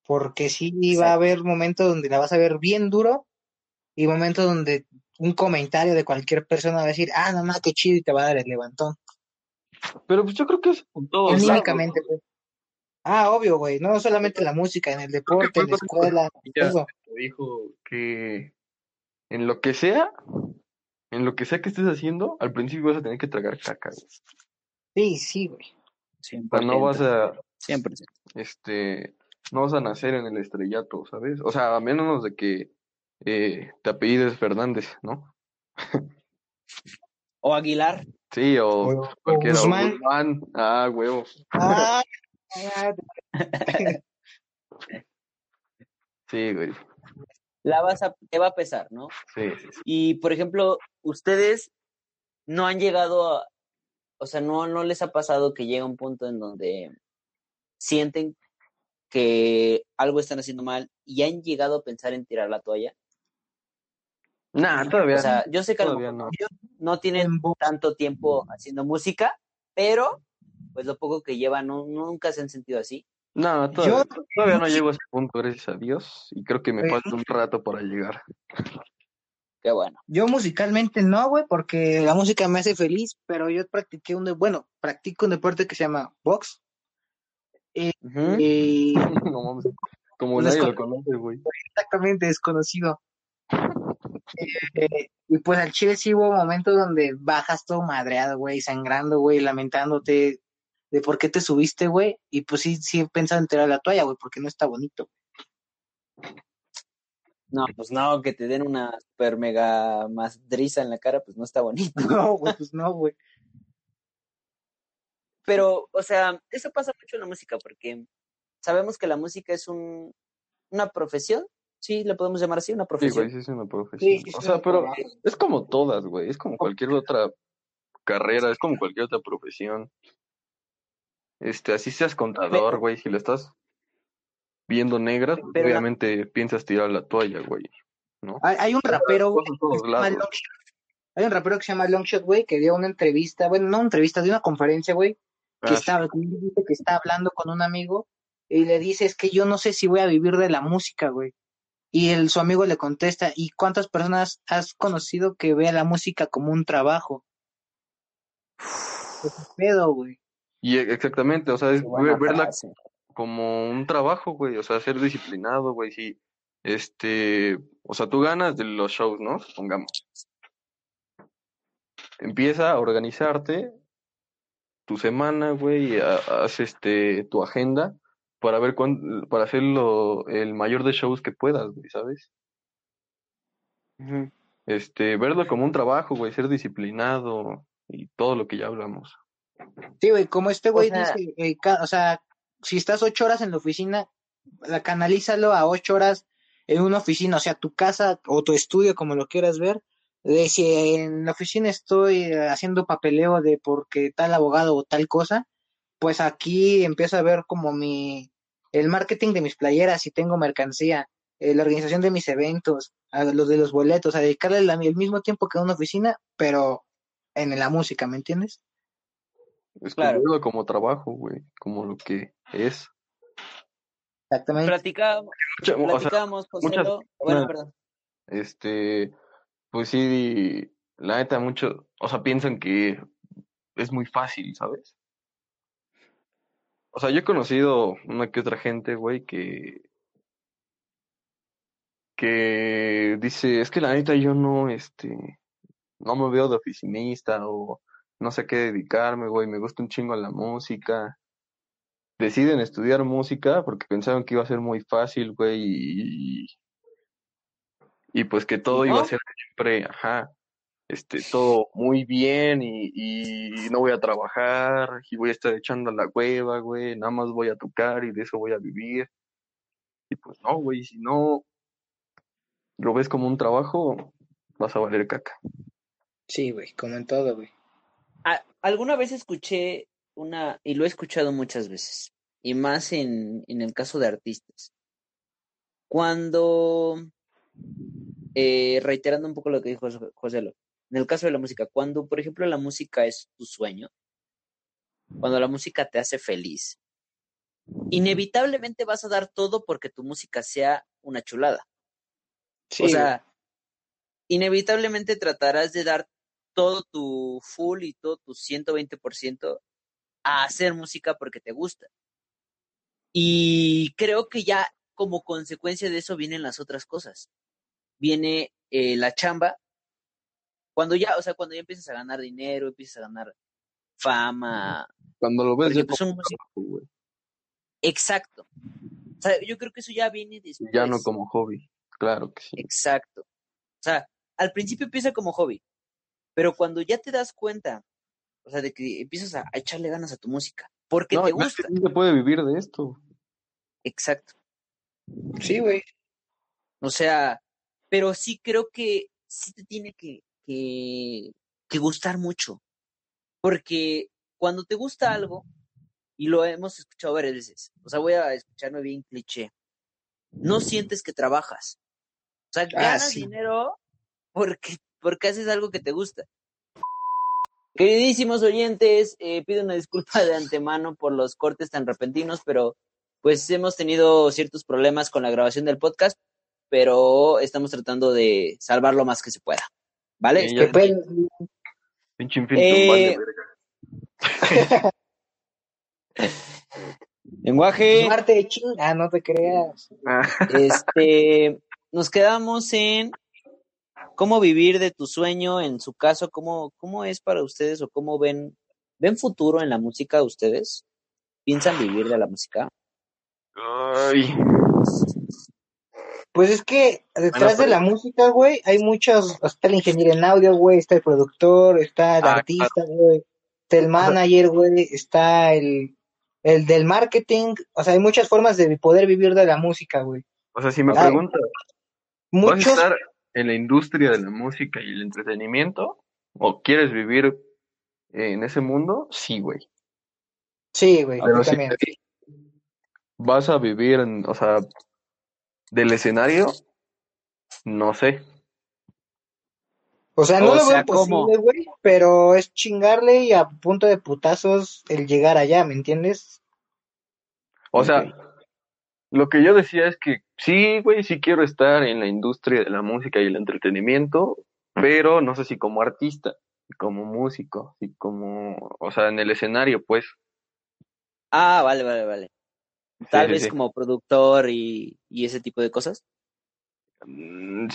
Porque sí va a haber momentos donde la vas a ver bien duro y momentos donde un comentario de cualquier persona va a decir, ah, no más, qué chido, y te va a dar el levantón. Pero pues yo creo que es con güey. Ah, obvio, güey. No solamente la música, en el deporte, en la escuela. ¿no? Dijo que en lo que sea, en lo que sea que estés haciendo, al principio vas a tener que tragar caca. güey. Sí, sí, güey. O sea, no vas a, 100%. este, no vas a nacer en el estrellato, ¿sabes? O sea, a menos de que eh, te apellides Fernández, ¿no? O Aguilar. Sí, o, O- cualquiera. Guzmán. Guzmán. Ah, huevo. Ah, Sí, güey. La vas a, te va a pesar, ¿no? Sí, sí, sí. Y, por ejemplo, ustedes no han llegado a, o sea, no, no les ha pasado que llega un punto en donde sienten que algo están haciendo mal y han llegado a pensar en tirar la toalla. Nah, todavía O sea, yo sé que a lo todavía mejor no. no tienen tanto tiempo haciendo música, pero pues lo poco que llevan no- nunca se han sentido así. No, todavía, Yo- todavía no llego a ese punto, gracias a Dios. Y creo que me Güey. falta un rato para llegar. Qué bueno. Yo musicalmente no, güey, porque la música me hace feliz, pero yo practiqué un, de- bueno, practico un deporte que se llama box. Ujú. Y no mames. Como Pues es nadie lo co- conoce, güey. exactamente desconocido. Eh, y pues al chile sí hubo momentos donde bajas todo madreado, güey, sangrando, güey, lamentándote de por qué te subiste, güey. Y pues sí, sí he pensado en tirar la toalla, güey, porque no está bonito. No, pues no, que te den una super mega madriza en la cara, pues no está bonito. No, güey, pues no, güey. Pero, o sea, eso pasa mucho en la música porque sabemos que la música es un, una profesión, sí, le podemos llamar así, una Sí, profesión. güey, sí es una profesión. Sí, sí, o sí, sea, pero es como todas, güey. Es como cualquier otra carrera, es como cualquier otra profesión. Este, así seas contador, güey, si le estás viendo negra, pues, la- obviamente piensas tirar la toalla, güey. ¿No? Hay, hay un rapero, güey. Hay un rapero que se llama Longshot, güey, que dio una entrevista, bueno, no una entrevista, dio una conferencia, güey, que Ah, estaba, que está hablando con un amigo y le dice, es que yo no sé si voy a vivir de la música, güey. Y el, su amigo le contesta, ¿y cuántas personas has conocido que vea la música como un trabajo? ¿Qué pedo, güey? Y e- exactamente, o sea, es verla frase. como un trabajo, güey, o sea, ser disciplinado, güey, sí. Este, o sea, tú ganas de los shows, ¿no? Supongamos. Empieza a organizarte tu semana, güey, haz este tu agenda para ver cuán, para hacer lo, el mayor de shows que puedas, güey, ¿sabes? Ujú. Este, verlo como un trabajo, güey, ser disciplinado y todo lo que ya hablamos. Sí, güey, como este güey sea- dice, eh, o sea, si estás ocho horas en la oficina, la- canalízalo a ocho horas en una oficina, o sea, tu casa o tu estudio, como lo quieras ver. De si en la oficina estoy haciendo papeleo de porque tal abogado o tal cosa, pues aquí empiezo a ver como mi, el marketing de mis playeras, si tengo mercancía, eh, la organización de mis eventos, a los de los boletos, a dedicarle la- el mismo tiempo que a una oficina, pero en la música, ¿me entiendes? Es Claro. como verlo como trabajo, güey, como lo que es. Exactamente. Platicábamos, Mucha- o sea, muchas. Bueno, perdón. Este, pues sí, la neta, mucho, o sea, piensan que es muy fácil, ¿sabes? O sea, yo he conocido una que otra gente, güey, que, que dice, es que la neta yo no, este, no me veo de oficinista o no sé qué dedicarme, güey, me gusta un chingo la música. Deciden estudiar música porque pensaron que iba a ser muy fácil, güey, y, y pues que todo ¿Y iba a ser siempre, ajá, este, todo muy bien y, y no voy a trabajar y voy a estar echando la hueva, güey, nada más voy a tocar y de eso voy a vivir. Y pues no, güey, si no lo ves como un trabajo, vas a valer caca. Sí, güey, como en todo, güey. A- alguna vez escuché una, y lo he escuchado muchas veces, y más en, en el caso de artistas. Cuando, eh, reiterando un poco lo que dijo Jos- Joselo, en el caso de la música, cuando, por ejemplo, la música es tu sueño, cuando la música te hace feliz, inevitablemente vas a dar todo porque tu música sea una chulada. Sí, o sea, inevitablemente tratarás de dar todo tu full y todo tu 120% a hacer música porque te gusta. Y creo que ya como consecuencia de eso vienen las otras cosas. Viene eh, la chamba. Cuando ya, o sea, cuando ya empiezas a ganar dinero, empiezas a ganar fama. Cuando lo ves ya pues como Exacto. O sea, yo creo que eso ya viene después. ya no como hobby, claro que sí. Exacto. O sea, al principio empieza como hobby, pero cuando ya te das cuenta O sea, de que empiezas a, a echarle ganas a tu música. Porque No, te gusta. sí se puede vivir de esto. Exacto. Sí, güey. O sea, pero sí creo que sí te tiene que, que, que gustar mucho. Porque cuando te gusta algo, y lo hemos escuchado varias veces, o sea, voy a escucharme bien cliché, no sientes que trabajas. O sea, ganas sí. dinero porque, porque haces algo que te gusta. Queridísimos oyentes, eh, pido una disculpa de antemano por los cortes tan repentinos, pero pues hemos tenido ciertos problemas con la grabación del podcast, pero estamos tratando de salvar lo más que se pueda. ¿Vale? Sí, ¿Qué ya. pedo? Pinche Eh. Lenguaje, Marte, chinga, no te creas. Ah, este, nos quedamos en cómo vivir de tu sueño, en su caso, cómo, cómo es para ustedes o cómo ven, ven futuro en la música ustedes. ¿Piensan vivir de la música? Ay, Pues es que detrás de pero- la música, güey, hay muchos, está el ingeniero en audio, güey, está el productor, está el Ah, artista, güey, está el manager, güey, está el, el del marketing, o sea, hay muchas formas de poder vivir de la música, güey. o sea, si me preguntas, ¿vas a Muchos, estar en la industria de la música y el entretenimiento? ¿O quieres vivir en ese mundo? Sí, güey. sí, güey, Pero yo si también. te digo, vas a vivir, en, o sea, del escenario, no sé. O sea, no O lo sea, veo posible, güey, pero es chingarle y a punto de putazos el llegar allá, ¿me entiendes? O sea, lo que yo decía es que sí, güey, sí quiero estar en la industria de la música y el entretenimiento, pero no sé si como artista, como músico, y como, o sea, en el escenario, pues. Ah, vale, vale, vale. Tal sí, vez sí. como productor y, y ese tipo de cosas. Mm,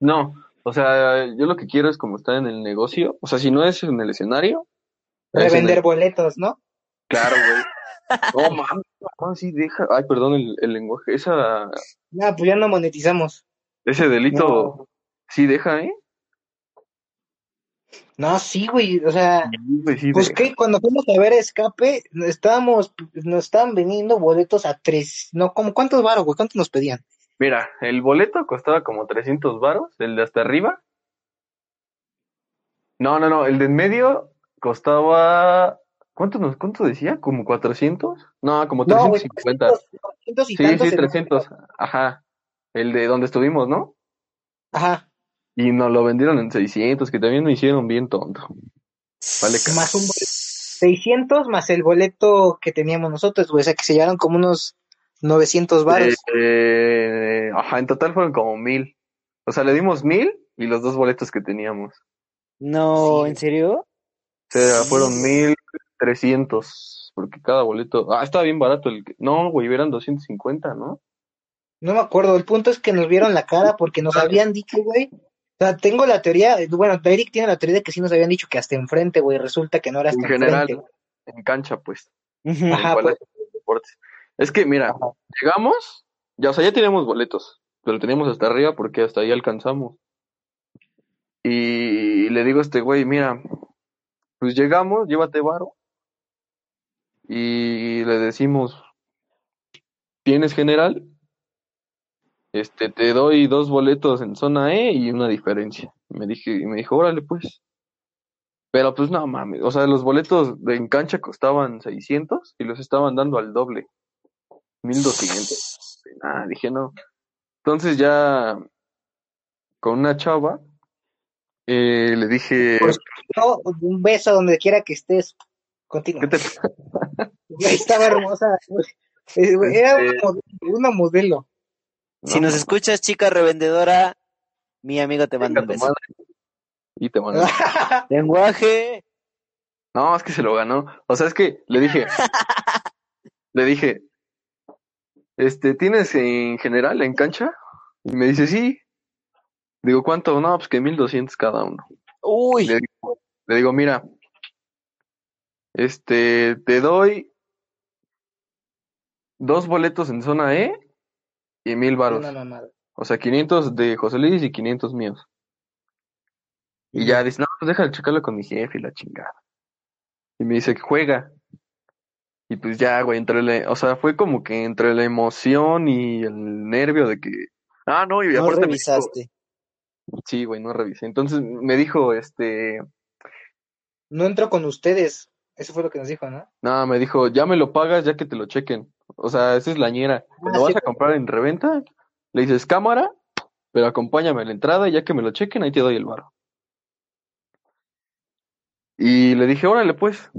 No, o sea, yo lo que quiero es como estar en el negocio, o sea, si no es en el escenario, es en Revender el- boletos, ¿no? Claro, güey. No, mames, no, sí, deja. Ay, perdón el, el lenguaje. Esa, No, pues ya no monetizamos. ese delito No, sí deja, ¿eh? no, sí, güey, o sea, Sí, güey, sí pues deja. que cuando fuimos a ver Escape, estábamos, nos estaban vendiendo boletos a tres, no, como cuántos varos, güey, cuántos nos pedían? Mira, el boleto costaba como 300 varos, el de hasta arriba. No, no, no, el de en medio costaba... ¿Cuánto nos, cuánto decía? ¿Como 400? No, como No, güey, 350. 300, 300 y Sí, sí, en- 300. Ajá. El de donde estuvimos, ¿no? Ajá, Y nos lo vendieron en 600, que también me hicieron bien tonto. Vale, más un boleto. 600 más el boleto que teníamos nosotros, güey, o sea que se llevaron como unos 900 varos. Eh, ajá, en total fueron como mil. O sea, le dimos mil y los dos boletos que teníamos. No, Sí. ¿en serio? O sea, fueron mil trescientos. Porque cada boleto. Ah, estaba bien barato el. que- No, güey, eran 250, ¿no? No me acuerdo, el punto es que nos vieron la cara porque nos habían dicho, güey. O sea, tengo la teoría, bueno, Eric tiene la teoría de que sí nos habían dicho que hasta enfrente, güey, resulta que no era hasta En general, enfrente. en cancha, pues. Ajá, los Deportes. Es que, mira, Ajá. llegamos, ya, o sea, ya teníamos boletos, pero teníamos hasta arriba porque hasta ahí alcanzamos. Y le digo a este güey, mira, pues llegamos, llévate varo. Y le decimos, ¿tienes general? Este, te doy dos boletos en zona E y una diferencia. Me dije, y me dijo, órale pues. Pero pues no mames, o sea, los boletos de en cancha costaban 600 y los estaban dando al doble, 1200. Ah, dije no. Entonces ya con una chava eh, le dije, Pues, No, un beso donde quiera que estés. Continúa. ¿qué te Güey, estaba hermosa. Era una Este- modelo, una modelo. Si No, nos escuchas, chica revendedora, mi amigo te manda venga un beso. madre. Y te mando. Lenguaje. No, es que se lo ganó. O sea, es que le dije, le dije, este, ¿tienes en general en cancha? Y me dice, sí. Digo, ¿cuánto? No, pues que 1200 cada uno. Uy. Le digo, le digo, mira, este, te doy dos boletos en zona E y mil varos. Una mamada. O sea, 500 de José Luis y 500 míos. Y ya dice, no, pues déjame checarlo con mi jefe y la chingada. Y me dice, juega. Y pues ya, güey, entre la, o sea, fue como que entre la emoción y el nervio de que, ah, no, y No aparte me dijo- revisaste. sí, güey, no revisé. Entonces me dijo, este, No entro con ustedes. Eso fue lo que nos dijo, ¿no? nada, me dijo, ya me lo pagas ya que te lo chequen. O sea, esa es la ñera. Ah, ¿Lo vas sí. a comprar en reventa? Le dices, cámara, pero acompáñame a la entrada y ya que me lo chequen, ahí te doy el barro. Y le dije, órale, pues.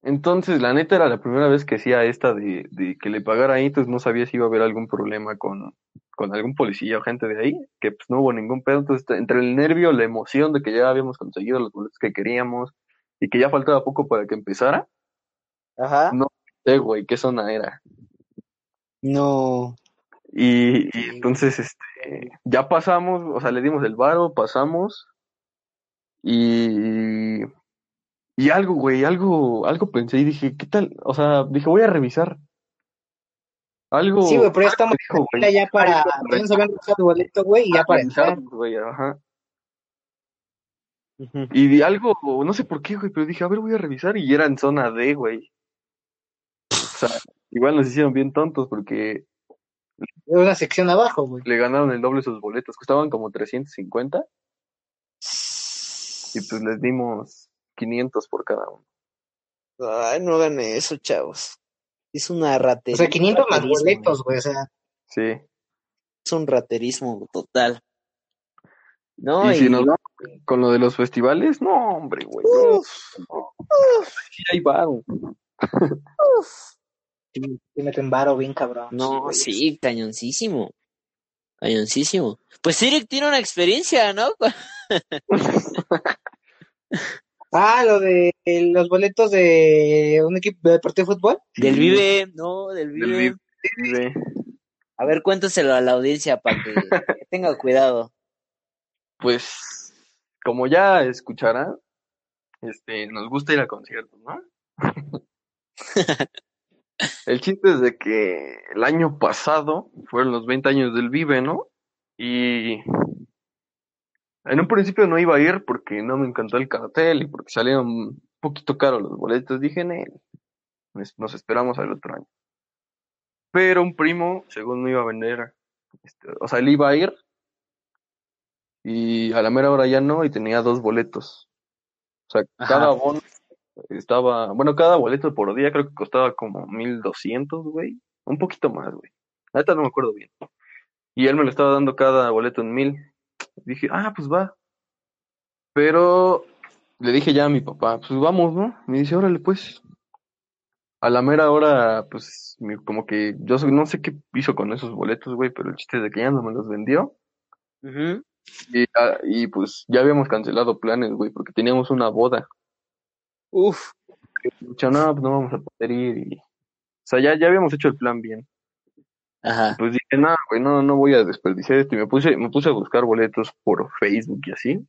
Entonces, la neta era la primera vez que hacía esta de, de que le pagara ahí, entonces no sabía si iba a haber algún problema con, con algún policía o gente de ahí, que pues no hubo ningún pedo. Entonces, entre el nervio, la emoción de que ya habíamos conseguido los boletos que queríamos y que ya faltaba poco para que empezara, Ajá. no sé, güey, qué zona era. No. Y, entonces, este, ya pasamos, o sea, le dimos el varo, pasamos, y, y algo, güey, algo, algo pensé y dije, ¿qué tal? O sea, dije, voy a revisar. Algo, Sí, güey, pero ya estamos dijo, ya para. Ya nos habían revisado el boleto, güey, y ya para entrar. güey, ajá. Y de algo, no sé por qué, güey, pero dije, a ver, voy a revisar, y era en zona D, güey. O sea, igual nos hicieron bien tontos porque Una sección abajo, güey. le ganaron el doble sus boletos, costaban como 350, y pues les dimos 500 por cada uno. Ay, no hagan eso, chavos. Es una O ratería. sea, 500 más boletos, güey. O sea, Sí. Es un raterismo total. No, y y, si nos vamos con lo de los festivales, no, hombre, güey. no. Sí, hay varo. sí, sí meten varo bien cabrón. no, sí, cañoncísimo. Cañoncísimo. Pues Eric tiene una experiencia, ¿no? Ah, lo de los boletos de un equipo de partido de fútbol. Del Vive, no, del del Vive. A ver, cuéntaselo a la audiencia para que tenga cuidado. Pues, como ya escucharán, este, nos gusta ir a conciertos, ¿no? El chiste es de que el año pasado fueron los 20 años del Vive, ¿no? Y en un principio no iba a ir porque no me encantó el cartel y porque salieron un poquito caros los boletos. Dije, "Nel, nos nos esperamos al otro año. Pero un primo, según me iba a vender, este, o sea, él iba a ir y a la mera hora ya no y tenía dos boletos. O sea, Ajá. cada bono estaba, bueno, cada boleto por día creo que costaba como 1200, güey. Un poquito más, güey. Ahorita no me acuerdo bien. Y él me lo estaba dando cada boleto en mil. Dije, ah, pues va. Pero le dije ya a mi papá, pues vamos, ¿no? Me dice, órale, pues. A la mera hora, pues, como que yo no sé qué hizo con esos boletos, güey, pero el chiste es de que ya no me los vendió. Ujú. Y, ah, y pues ya habíamos cancelado planes, güey, porque teníamos una boda. Uf. Dicho, no, pues no vamos a poder ir. Y... O sea, ya, ya habíamos hecho el plan bien. Ajá. Pues dije, no, güey, no, no voy a desperdiciar esto. Y me puse, me puse a buscar boletos por Facebook y así.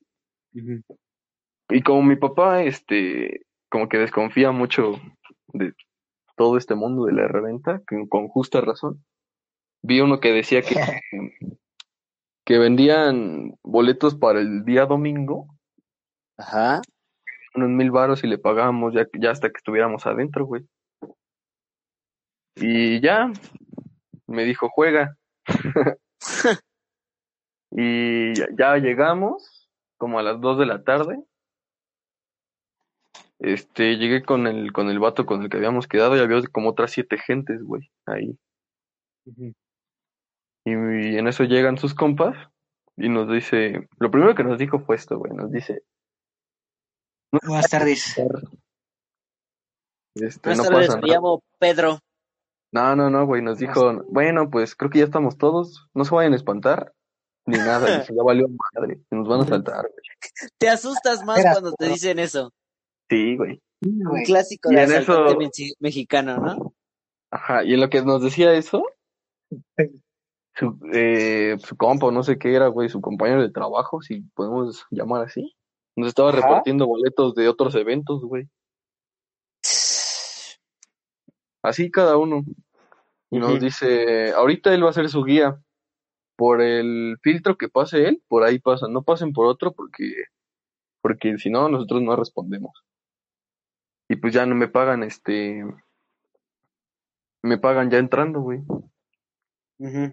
Y como mi papá, este, como que desconfía mucho de todo este mundo de la reventa, con, con justa razón, vi uno que decía que, que vendían boletos para el día domingo, Ajá. unos mil varos y le pagábamos ya, ya hasta que estuviéramos adentro, güey. Y ya, me dijo, juega. y ya, ya llegamos, como a las dos de la tarde. Este, llegué con el, con el vato con el que habíamos quedado y había como otras siete gentes, güey, ahí. Ujú. Y, en eso llegan sus compas y nos dice, lo primero que nos dijo fue esto, güey, nos dice, Buenas tardes. este, Buenas no tardes, me llamo Pedro. No, no, no, güey, nos dijo, bueno, pues creo que ya estamos todos, no se vayan a espantar, ni nada, dice, ya valió madre, nos van a saltar, güey. Te asustas más cuando te dicen eso. Sí, güey. Un clásico Y de en asaltante eso- mexi- mexicano, ¿no? Ajá, y en lo que nos decía eso, su, eh, su compa, o no sé qué era, güey, su compañero de trabajo, si podemos llamar así, nos estaba Ajá. repartiendo boletos de otros eventos, güey. Así cada uno. Y nos dice, ahorita él va a ser su guía. Por el filtro que pase él, por ahí pasan. No pasen por otro porque, porque si no, nosotros no respondemos. y pues ya no me pagan, este, me pagan ya entrando, güey. Ujú.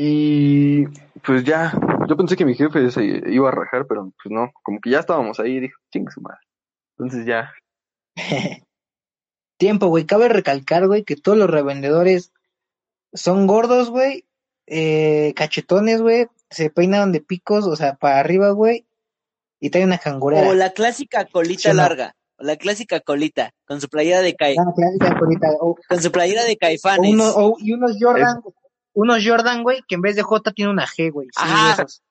Y pues ya, yo pensé que mi jefe se iba a rajar, pero pues no, como que ya estábamos ahí y dijo, chingue su madre. Entonces ya, Tiempo, güey. Cabe recalcar, güey, que todos los revendedores son gordos, güey, eh, cachetones, güey, se peinan de picos, o sea, para arriba, güey, y traen una cangurera. O la clásica colita ¿Sí o no? larga. O la clásica colita. Con su playera de ca- Ah, clásica colita. O, con su playera de o caifanes. uno- o- y unos Jordan, unos Jordan, güey, que en vez de J tiene una G, güey. Sí, Ajá. esos.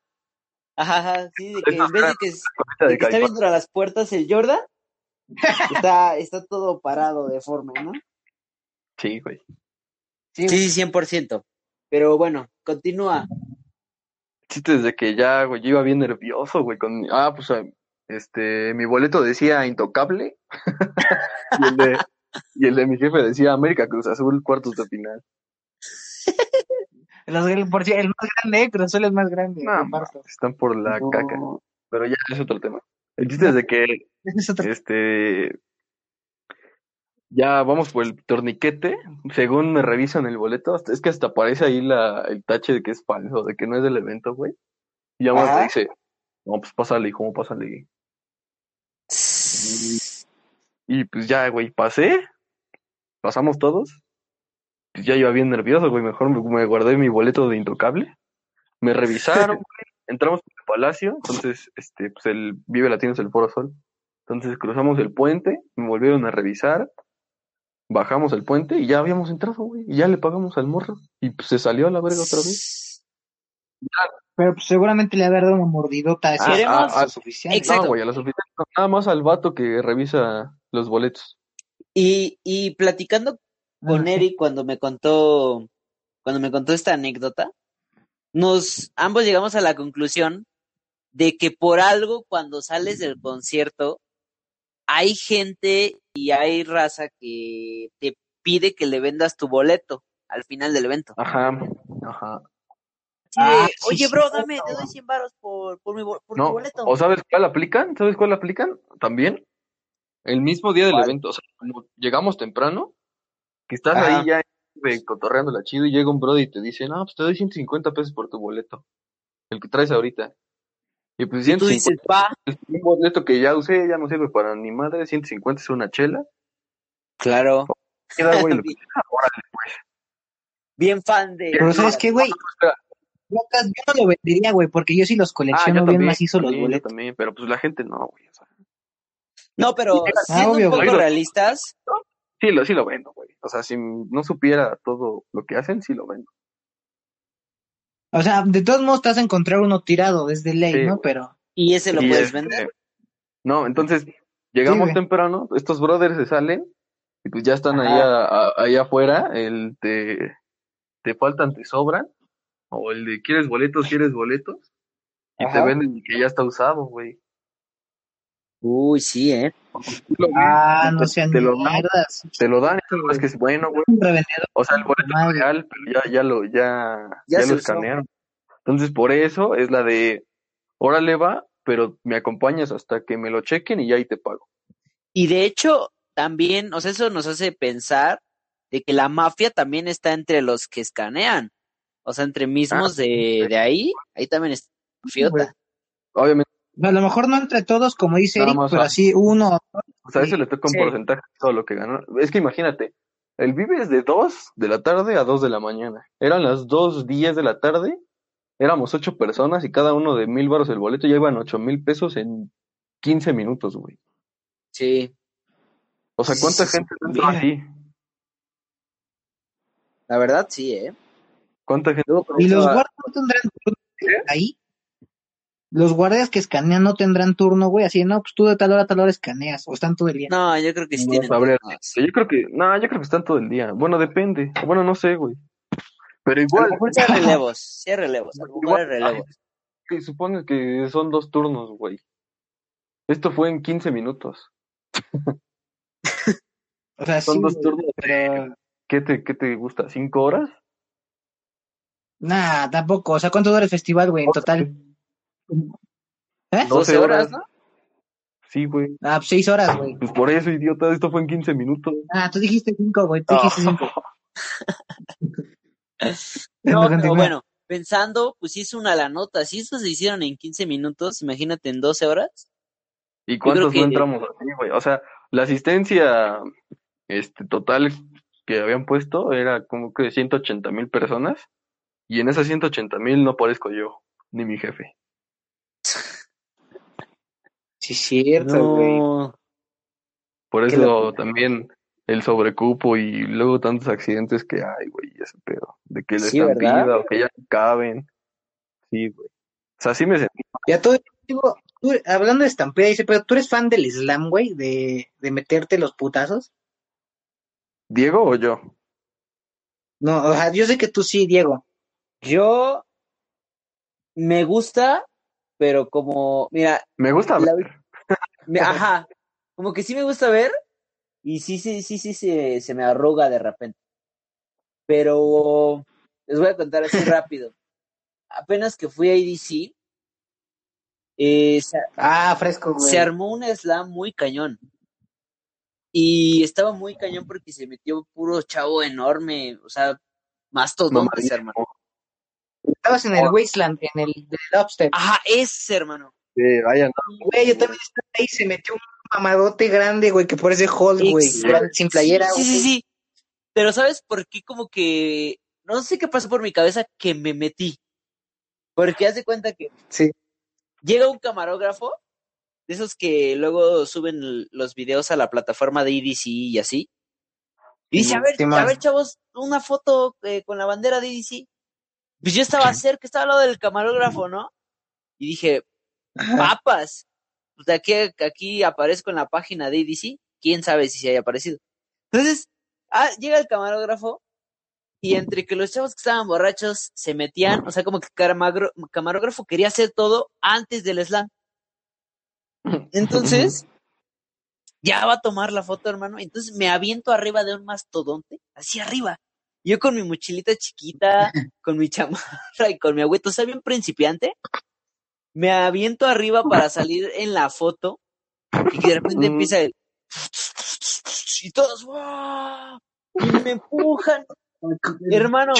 Ajá, ajá, sí, de que en vez de que, de está viendo a las puertas el Jordan, está, está todo parado de forma, ¿no? Sí, güey. Sí, Sí, sí, 100%. Pero bueno, continúa. Sí, desde que ya, güey, yo iba bien nervioso, güey, con, ah, pues, ah, este, mi boleto decía intocable, y el de, y el de mi jefe decía América Cruz Azul, cuartos de final. Los- el, por si- el más grande, Cruz Azul es más grande. No. Están por la No. caca, pero ya es otro tema. El chiste es de que, Ese es otro- este, ya vamos por el torniquete, según me revisan el boleto, es que hasta aparece ahí la, el tache de que es falso, de que no es del evento, güey. Y ya más dice, no, pues pásale, ¿cómo pásale? Y pues ya, güey, pasé, pasamos todos. Ya iba bien nervioso, güey, mejor me, me guardé mi boleto de intocable. Me revisaron, güey, entramos al palacio, entonces, este, pues el Vive Latino es el Foro Sol. Entonces cruzamos el puente, me volvieron a revisar, bajamos el puente y ya habíamos entrado, güey, y ya le pagamos al morro. Y pues se salió a la verga otra vez. Pero pues, seguramente le ha dado una mordidota así Ah, ah, ah, los oficiales. No, Exacto. güey, a no, nada más al vato que revisa los boletos. Y, y platicando con Ah, Eric cuando me contó, cuando me contó esta anécdota, nos ambos llegamos a la conclusión de que por algo cuando sales del concierto hay gente y hay raza que te pide que le vendas tu boleto al final del evento. Ajá, ajá. Ah, Oye, sí, bro, dame, te doy 100 baros por, por mi por No, boleto. ¿o sabes cuál aplican? ¿Sabes cuál aplican? También. El mismo día del ¿Cuál? evento, o sea, como llegamos temprano, que estás ahí ya eh, cotorreando la chido y llega un brother y te dice, no, pues te doy 150 pesos por tu boleto, el que traes ahorita. Y pues Y tú 150 dices, va, es un boleto que ya usé, ya no sirve para ni madre, 150 es una chela. claro, Queda, güey, lo que bien, sea, órale, pues. bien fan de... Pero ¿sabes qué, güey? Locas, yo no lo vendería, güey, porque yo sí los Ah, colecciono yo bien macizo los boletos. también, pero pues la gente no, güey, o sea. No, pero Ah, siendo obvio, un poco güey. realistas, Sí lo, sí lo vendo, güey. O sea, si no supiera todo lo que hacen, sí lo vendo. O sea, de todos modos te vas a encontrar uno tirado, desde ley, Sí, ¿no? Pero, y ese lo Y, puedes este, vender. No, entonces llegamos temprano, estos brothers se salen y pues ya están allá, afuera, el te, te faltan, te sobran, o el de quieres boletos, quieres boletos, y te venden el que ya está usado, güey. Uy, sí, ¿eh? Lo ah, no te, sean te lo dan, mierdas. te lo dan, es que es bueno, güey. O sea, el boleto madre. es real, pero ya, ya lo, ya, Ya lo usó. escanearon. Entonces, por eso es la de, órale va, pero me acompañas hasta que me lo chequen y ya ahí te pago. Y de hecho, también, o sea, eso nos hace pensar de que la mafia también está entre los que escanean. O sea, entre mismos de, de ahí, ahí también está la mafiota. Obviamente, A lo mejor no entre todos, como dice Nada Eric, pero así uno. o sea, a ese le toca un Sí. porcentaje de todo lo que ganó. Es que imagínate, el Vive es de 2 de la tarde a 2 de la mañana. Eran las 2 10 de la tarde, éramos 8 personas y cada uno de mil baros el boleto, ya iban 8 mil pesos en 15 minutos, güey. Sí, O sea, ¿cuánta Sí, sí, gente entró así? la verdad sí, ¿eh? ¿Cuánta gente? ¿Y los guardias no tendrán turno ahí? Los guardias que escanean no tendrán turno, güey. Así, no, pues tú de tal hora a tal hora escaneas. O están todo el día. No, yo creo que sí No tienen decirte. Yo creo que, no, yo creo que están todo el día. Bueno, depende. Bueno, no sé, güey. Pero A igual, sí hay relevos, sí hay relevos, a hay Igual- relevos. que supones que son dos turnos, güey. Esto fue en 15 minutos. O sea, Son sí, dos turnos. pero- ¿Qué te, qué te gusta? ¿Cinco horas? Nah, tampoco. O sea, ¿cuánto dura el festival, güey, en total? ¿Eh? 12 horas, ¿no? Sí, güey. Ah, pues seis horas, güey. Pues por eso, idiota, esto fue en 15 minutos. Ah, tú dijiste cinco, güey. Tú dijiste cinco. No, pero bueno, pensando, pues sí es una la nota. Si esto se hicieron en 15 minutos, imagínate en 12 horas. ¿Y cuántos que- no entramos así, güey? O sea, la asistencia este, total que habían puesto era como que 180 mil personas. Y en esas 180 mil no aparezco yo, ni mi jefe. Sí, es cierto, güey. No. Por Qué eso locura. también el sobrecupo y luego tantos accidentes que hay, güey, ese pedo. De que la Sí, ¿verdad? estampida o que ya no caben. Sí, güey. O sea, sí me sentí. Ya tú, digo, tú, hablando de estampida, dice, pero tú eres fan del slam, güey, de, de meterte los putazos. ¿Diego o yo? No, o sea, yo sé que tú sí, Diego. Yo me gusta, pero como, mira, Me gusta La- ver. Me- ajá, como que sí me gusta ver y sí, sí, sí, sí, se, se me arruga de repente. Pero les voy a contar así rápido. Apenas que fui a EDC, eh, se, Ah, fresco, güey. se armó un slam muy cañón. Y estaba muy cañón porque se metió puro chavo enorme, o sea, mastodontes, hermano. Estabas en el Wasteland, en el de Dubstep. Ajá, ese, hermano. Sí, vayan. Güey, yo también estaba ahí, se metió un mamadote grande, güey, que parece Hulk, güey. Sin playera, Sí, güey. sí, sí. Pero ¿sabes por qué? Como que no sé qué pasó por mi cabeza que me metí. Porque haz de cuenta que Sí. llega un camarógrafo, de esos que luego suben los videos a la plataforma de EDC y así. Y dice, a ver, Simón. a ver, chavos, una foto eh, con la bandera de EDC. Pues yo estaba cerca, estaba al lado del camarógrafo, ¿no? Y dije, papas. Pues de aquí, aquí aparezco en la página de EDC. Quién sabe si se haya aparecido. Entonces, ah, llega el camarógrafo y entre que los chavos que estaban borrachos se metían, o sea, como que el camarógrafo quería hacer todo antes del slam. Entonces, ya va a tomar la foto, hermano. Entonces me aviento arriba de un mastodonte, así arriba. Yo con mi mochilita chiquita, con mi chamarra y con mi agüito, o sea, bien principiante. Me aviento arriba para salir en la foto y de repente empieza el... Y todos, ¡wow! Y me empujan. Hermano,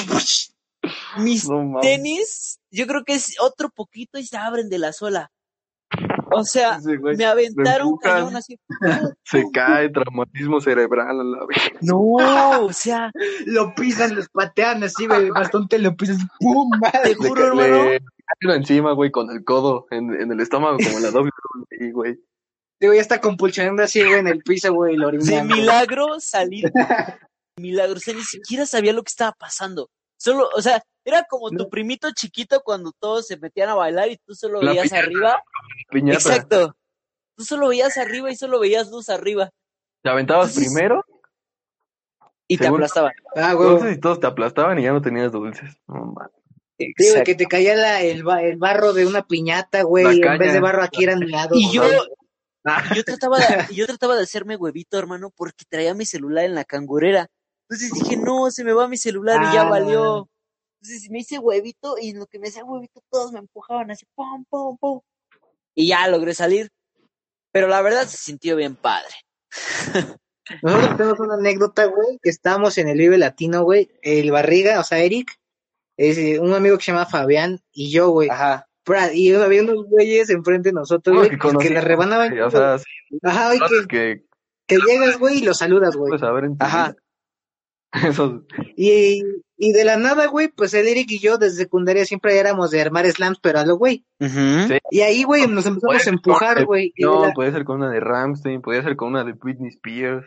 mis No tenis, yo creo que es otro poquito y se abren de la suela. O sea, Sí, güey. me aventaron empujan. cañón así. Se cae, traumatismo cerebral a la vez. No, o sea, Lo pisan, los patean así, güey. Bastante lo pisan. ¡Pum! te madre. juro, hermano. Cayeron encima, güey, con el codo en, en el estómago, como la doble, güey. Digo, ya está compulsionando así, güey, en el piso, güey, lo De milagro salí. milagro, o sea, ni siquiera sabía lo que estaba pasando. Solo, o sea, era como tu No. primito chiquito cuando todos se metían a bailar y tú solo La veías piñata. arriba. Piñata. Exacto. Tú solo veías arriba y solo veías luz arriba. Te aventabas Entonces- primero, Y te aplastaban. Ah, güey. entonces y todos te aplastaban y ya no tenías dulces. No, man. Que te caía la, el, ba- el barro de una piñata, güey. En vez de barro aquí eran miados. Y yo, yo trataba de, yo trataba de hacerme huevito, hermano, porque traía mi celular en la cangurera. Entonces dije, no, se me va mi celular y ya Ah. valió. Entonces me hice huevito y en lo que me hacía huevito todos me empujaban así, pum, pum, pum. Y ya logré salir. Pero la verdad se sintió bien padre. Nosotros tenemos una anécdota, güey, que estábamos en el Vive Latino, güey. El Barriga, o sea, Eric, es eh, un amigo que se llama Fabián y yo, güey. Ajá. Pra- Y había unos güeyes enfrente de nosotros, güey, que que, conocí, le rebanaban. O sea, sí, Ajá, güey, cosas que, que que llegas, güey, y los saludas, güey. saber en tu Ajá. Esos, Y, y de la nada, güey, pues el Eric y yo desde secundaria siempre éramos de armar slams, pero a lo güey. Sí. Y ahí, güey, nos empezamos Puede a empujar, güey. y No, la- puede ser con una de Ramstein, podía ser con una de Britney Spears.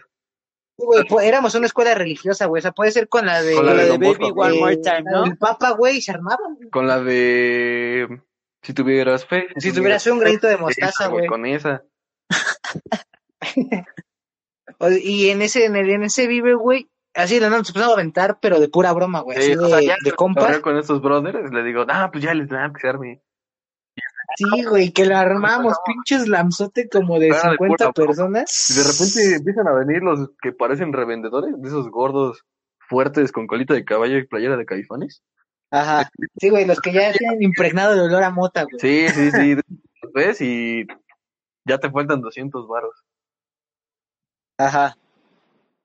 Güey, pues, éramos una escuela religiosa, güey. O sea, puede ser con la de, Con la de Don Bosco, Baby One eh, More Time, la ¿no? del Papa, güey, y se armaban. Con la de Si tuvieras fe. Si tuvieras un granito de mostaza, güey. Con esa. Y en ese, en, el, en ese vive, güey, así de nada nos empezamos a aventar, pero de pura broma, güey. Sí, Así o sea, de, ya de compas. con estos brothers, le digo, ah, pues ya les da que se arme. Sí, güey, que lo armamos, pinches lamzote como de de 50 pura broma. personas. Y de repente empiezan a venir los que parecen revendedores, de esos gordos fuertes con colita de caballo y playera de caifanes. Ajá. Sí, güey, los que ya tienen impregnado el olor a mota, güey. Sí, sí, sí. Los ves y ya te faltan 200 varos. Ajá.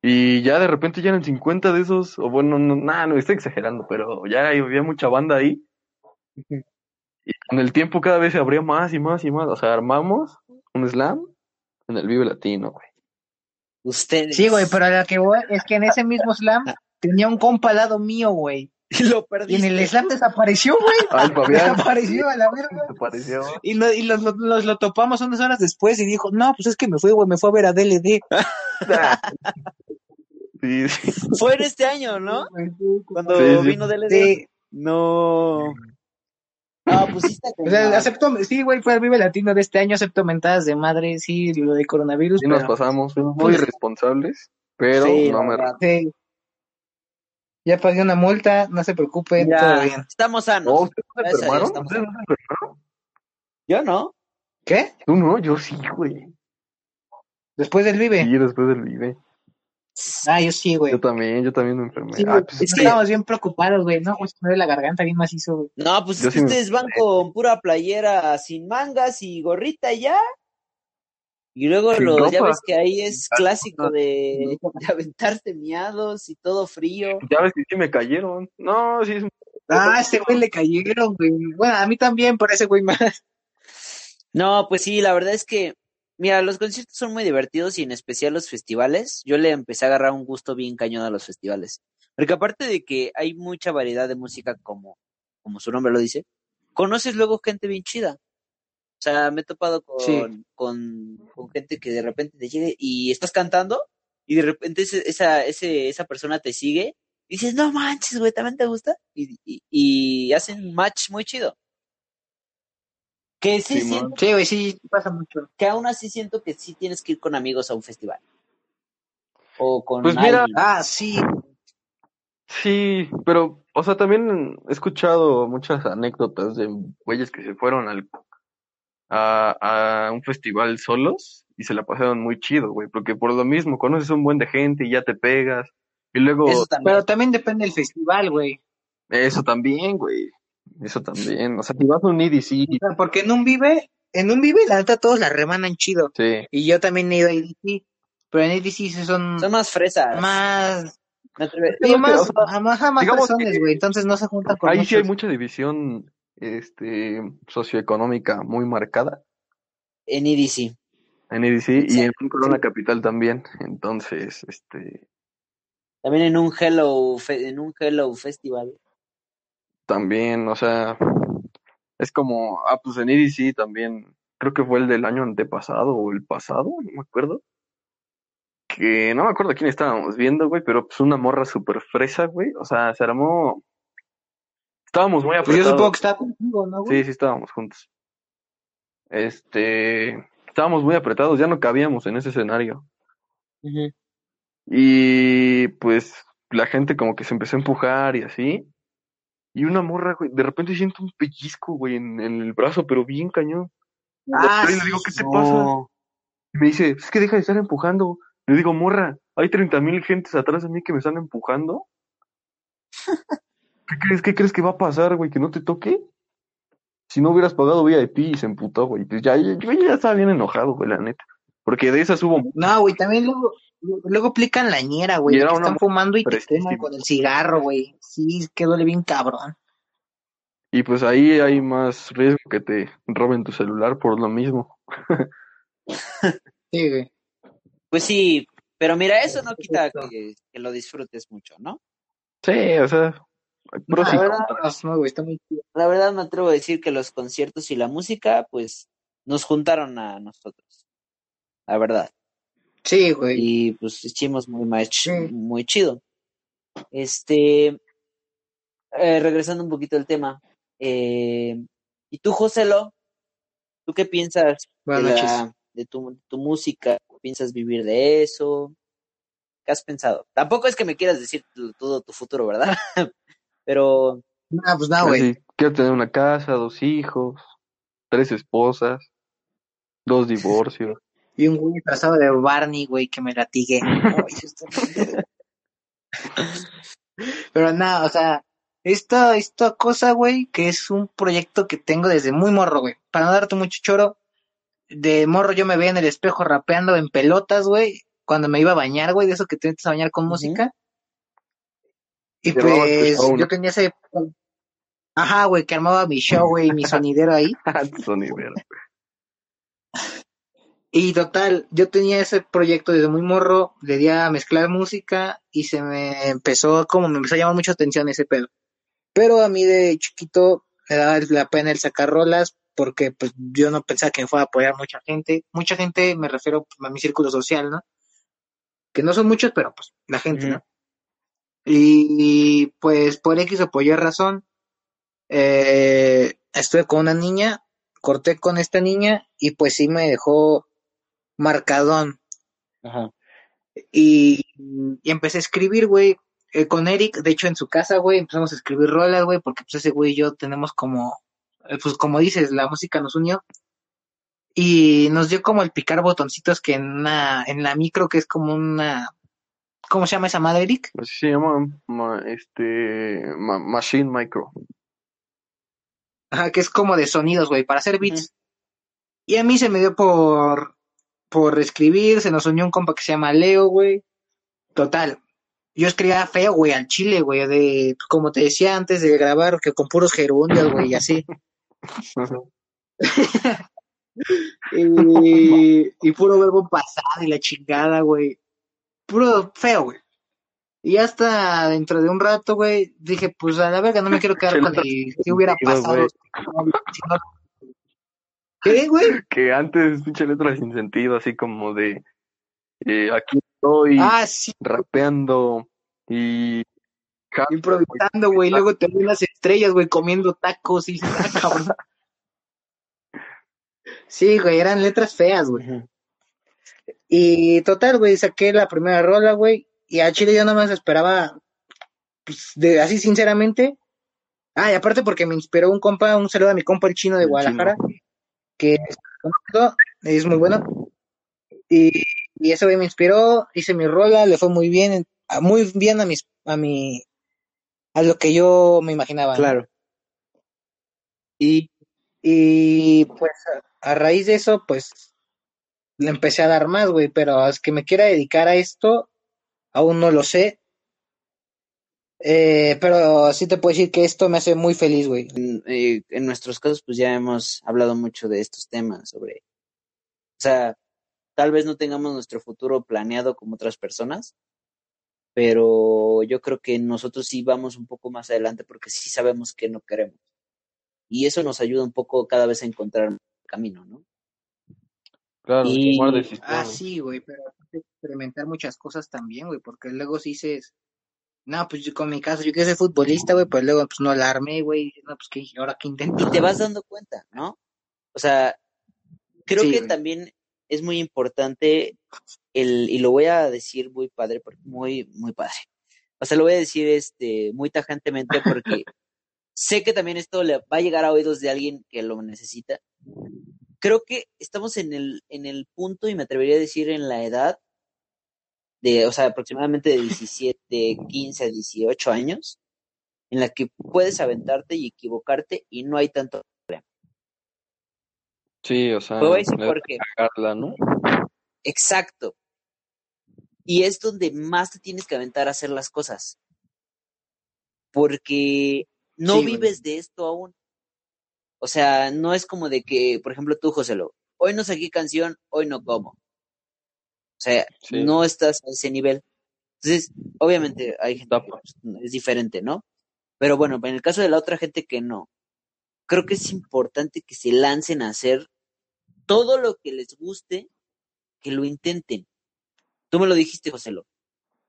Y ya de repente ya eran 50 de esos, o bueno, no, nah, no estoy exagerando, pero ya había mucha banda ahí. Y con el tiempo cada vez se abría más y más y más. O sea, armamos un slam en el Vive Latino, güey. Ustedes. Sí, güey, pero a la que voy es que en ese mismo slam tenía un compa al lado mío, güey. Y lo Y en el slam desapareció, güey. Ay, Fabián, Desapareció a la verga. te pareció. Y, lo, y los, los- los- lo topamos unas horas después y dijo, no, pues es que me fue, güey, me fue a ver a DLD. Sí, sí. Fue en este año, ¿no? Cuando Sí, sí. vino DLD. Sí, No. No, pues sí está o sea, cañón. acepto, sí, güey, fue el Vive Latino de este año, acepto mentadas de madre, sí, lo de coronavirus, Sí nos pero- pasamos, fuimos muy Pues- irresponsables, pero Sí, no me... sí. Ya pagué una multa, no se preocupen, Ya, todo bien. Estamos sanos. No, ¿ustedes se enfermaron? Yo no. ¿Qué? Tú no, yo sí, güey. Después del Vive. Sí, después del Vive. Ah, yo sí, güey. Yo también, yo también me enfermé. Sí, Ah, güey, pues, es que estábamos bien preocupados, güey, no, pues me duele la garganta bien macizo, güey. No, pues Yo es que sí me- ustedes van con pura playera sin mangas y gorrita ya. Y luego Sin los, ya ves que ahí es clásico de, de aventarse miados y todo frío. ya ves que sí me cayeron. No, sí es un... Ah, ese güey le cayeron, güey. Bueno, a mí también, pero ese güey más. No, pues sí, la verdad es que, mira, los conciertos son muy divertidos y en especial los festivales. Yo le empecé a agarrar un gusto bien cañón a los festivales. Porque aparte de que hay mucha variedad de música como, como su nombre lo dice, conoces luego gente bien chida. O sea, me he topado con, Sí. con, con gente que de repente te llegue y estás cantando y de repente ese- esa, ese, esa persona te sigue y dices, no manches, güey, ¿también te gusta? Y, y, y hacen match muy chido. Que sí, siento Sí, güey, sí, pasa mucho. que aún así siento que sí tienes que ir con amigos a un festival. O con Pues mira. Ah, sí. Sí, pero, o sea, también he escuchado muchas anécdotas de güeyes que se fueron al, a, a un festival solos y se la pasaron muy chido, güey, porque por lo mismo conoces un buen de gente y ya te pegas. Y luego, Eso eso, también. Pero también depende del festival, güey. también, güey, eso también. O sea, si vas a un EDC, O sea, porque en un Vive, en un Vive, la neta, todos la remanan chido. sí, Y yo también he ido a EDC. Pero en EDC sí son, Son más fresas. más, Me atreve- Sí, sí, o más, sea, más, más digamos personas, güey. Entonces no se juntan con ahí sí hay mucha división, este, socioeconómica muy marcada. En EDC. En EDC y en un Corona Capital también. Entonces, este, También en un Hello, en un Hello Festival. También, o sea, es como, ah, pues en EDC también, creo que fue el del año antepasado o el pasado, no me acuerdo. Que no me acuerdo quién estábamos viendo, güey, pero pues una morra súper fresa, güey. O sea, se armó. Estábamos muy Pues yo apretados. supongo que está contigo, ¿no, güey? Sí, sí, estábamos juntos. Este, estábamos muy apretados, ya no cabíamos en ese escenario. Y pues la gente como que se empezó a empujar y así. Y una morra, güey, de repente siento un pellizco, güey, en, en el brazo, pero bien cañón. Ah, y le digo, ¿qué te No. pasa? Y me dice, es que deja de estar empujando. Le digo, morra, hay 30 mil gentes atrás de mí que me están empujando. ¿Qué crees, qué crees que va a pasar, güey? ¿Que no te toque? Si no hubieras pagado VIP y se emputó, güey. Pues ya, ya- yo ya estaba bien enojado, güey, la neta. Porque de esas hubo No, güey, también luego, luego aplican la ñera, güey. Que una están fumando y te queman con el cigarro, güey. Sí, que duele bien cabrón. Y pues ahí hay más riesgo que te roben tu celular por lo mismo. Sí, güey. Pues sí, pero mira, eso no quita que, que lo disfrutes mucho, ¿no? Sí, o sea, y La verdad, no, güey, está muy chido. La verdad me atrevo a decir que los conciertos y la música, pues, nos juntaron a nosotros. La verdad. Sí, güey. y pues hicimos muy match, Sí. muy chido. Este, eh, regresando un poquito al tema, eh, ¿y tú, Joselo? ¿Tú qué piensas Buenas de, noches. la- de tu, tu música? ¿Piensas vivir de eso? ¿Qué has pensado? Tampoco es que me quieras decir tu- todo tu futuro, ¿verdad? Pero, No, pues no, güey. Así, quiero tener una casa, dos hijos, tres esposas, dos divorcios. Y un güey disfrazado de Barney, güey, que me latigue. Pero nada, o sea, esta, esta cosa, güey, que es un proyecto que tengo desde muy morro, güey. Para no darte mucho choro, de morro yo me veía en el espejo rapeando en pelotas, güey, cuando me iba a bañar, güey, de eso que te metes a bañar con música. Y pues yo tenía ese... Ajá, güey, que armaba mi show, güey, mi sonidero ahí. Sonidero. Y total, yo tenía ese proyecto desde muy morro, le di a mezclar música y se me empezó, como me empezó a llamar mucha atención ese pedo. Pero a mí de chiquito me daba la pena el sacar rolas porque pues yo no pensaba que me fuera a apoyar mucha gente. Mucha gente, me refiero a mi círculo social, ¿no? Que no son muchos, pero pues la gente. ¿no? Y pues por X o por Y razón, eh, estuve con una niña, corté con esta niña y pues sí me dejó marcadón. Ajá. Y, y empecé a escribir, güey, eh, con Eric, de hecho en su casa, güey, empezamos a escribir rolas, güey, porque pues ese güey y yo tenemos como, eh, pues como dices, la música nos unió. Y nos dio como el picar botoncitos que en una, en la micro, que es como una, ¿cómo se llama esa madre, Eric? Así se llama ma- este ma- Machine Micro. Ajá, que es como de sonidos, güey, para hacer beats. Y a mí se me dio por, por escribir, se nos unió un compa que se llama Leo, güey. Total. Yo escribía feo, güey, al chile, güey, de, como te decía antes de grabar, que con puros gerundios, güey, y así. Y, y puro verbo pasado y la chingada, güey. Puro feo, güey. Y hasta dentro de un rato, güey, dije, pues a la verga, no me quiero quedar con el que hubiera pasado. güey. si no- ¿Qué, güey? Que antes pinche letras sin sentido, así como de eh, aquí estoy Ah, sí, rapeando y improvisando, güey. Luego te ven las estrellas, güey, comiendo tacos y ah, cabrón. Sí, güey, eran letras feas, güey. Y total, güey, saqué la primera rola, güey. Y a Chile yo nada más esperaba, pues, de, así sinceramente. Ah, y aparte porque me inspiró un compa, un saludo a mi compa el chino de El Guadalajara, que es muy bueno. Y, y ese güey me inspiró, hice mi rola, le fue muy bien, a- muy bien a mis, a mi, a lo que yo me imaginaba. ¿no? Claro. Y, y pues a, a raíz de eso, pues le empecé a dar más, güey, pero es que me quiera dedicar a esto, aún no lo sé. Eh, pero sí te puedo decir que esto me hace muy feliz, güey. En, eh, en nuestros casos, pues ya hemos hablado mucho de estos temas, sobre, o sea, tal vez no tengamos nuestro futuro planeado como otras personas, pero yo creo que nosotros sí vamos un poco más adelante porque sí sabemos que no queremos. Y eso nos ayuda un poco cada vez a encontrar el camino, ¿no? claro, Y- tomar decisiones. Ah, sí, güey, pero aparte experimentar muchas cosas también, güey, porque luego si dices, no, pues yo con mi caso, yo quiero ser futbolista, güey, pues luego pues no la armé, güey, no, pues que ahora que intento. y te vas dando cuenta, ¿no? O sea, creo Sí, que güey. también es muy importante el, y lo voy a decir muy padre, muy, muy padre. O sea, lo voy a decir este muy tajantemente porque sé que también esto le va a llegar a oídos de alguien que lo necesita. Creo que estamos en el, en el punto, y me atrevería a decir en la edad de, o sea, aproximadamente de 17, 15, 18 años, en la que puedes aventarte y equivocarte y no hay tanto Sí, o sea, a cagarla, ¿no? Exacto. Y es donde más te tienes que aventar a hacer las cosas. Porque no Sí, vives de esto aún. O sea, no es como de que, por ejemplo, tú, Joselo, hoy no saqué canción, hoy no como. O sea, Sí. no estás a ese nivel. Entonces, obviamente hay gente que es diferente, ¿no? Pero bueno, en el caso de la otra gente que no, creo que es importante que se lancen a hacer todo lo que les guste, que lo intenten. Tú me lo dijiste, Joselo.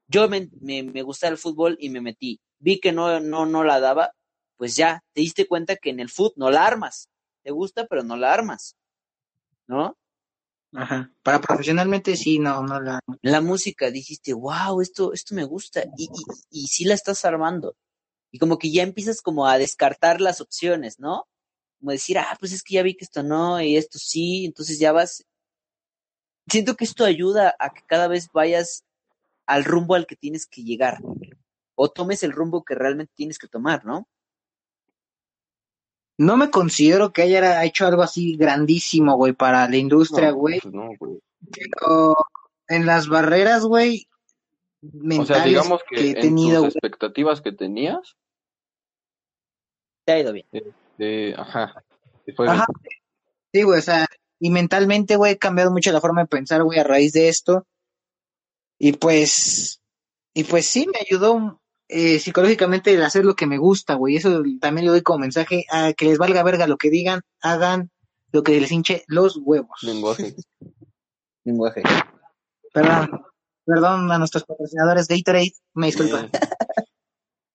Yo me, me, me gustaba el fútbol y me metí. Vi que no, no, no la daba, pues ya, te diste cuenta que en el fútbol no la armas. Te gusta, pero no la armas. ¿No? Ajá. Para profesionalmente sí, no, no la. La música dijiste, wow, esto, esto me gusta. Y, y, y sí la estás armando. Y como que ya empiezas como a descartar las opciones, ¿no? Como decir, ah, pues es que ya vi que esto no, y esto sí, entonces ya vas. Siento que esto ayuda a que cada vez vayas al rumbo al que tienes que llegar. O tomes el rumbo que realmente tienes que tomar, ¿no? No me considero que haya hecho algo así grandísimo, güey, para la industria, No, güey. pues no, güey. Pero en las barreras, güey, O mentales sea, digamos que, que he en tenido, tus expectativas que tenías, Te ha ido bien. eh, ajá, Ajá. Sí, güey, o sea, y mentalmente, güey, he cambiado mucho la forma de pensar, güey, a raíz de esto. Y pues, y pues sí, me ayudó eh, psicológicamente el hacer lo que me gusta, güey. Eso también le doy como mensaje a que les valga verga lo que digan, hagan lo que les hinche los huevos. lenguaje. Lenguaje. Perdón, perdón a nuestros patrocinadores Gatorade, me disculpa. Eh,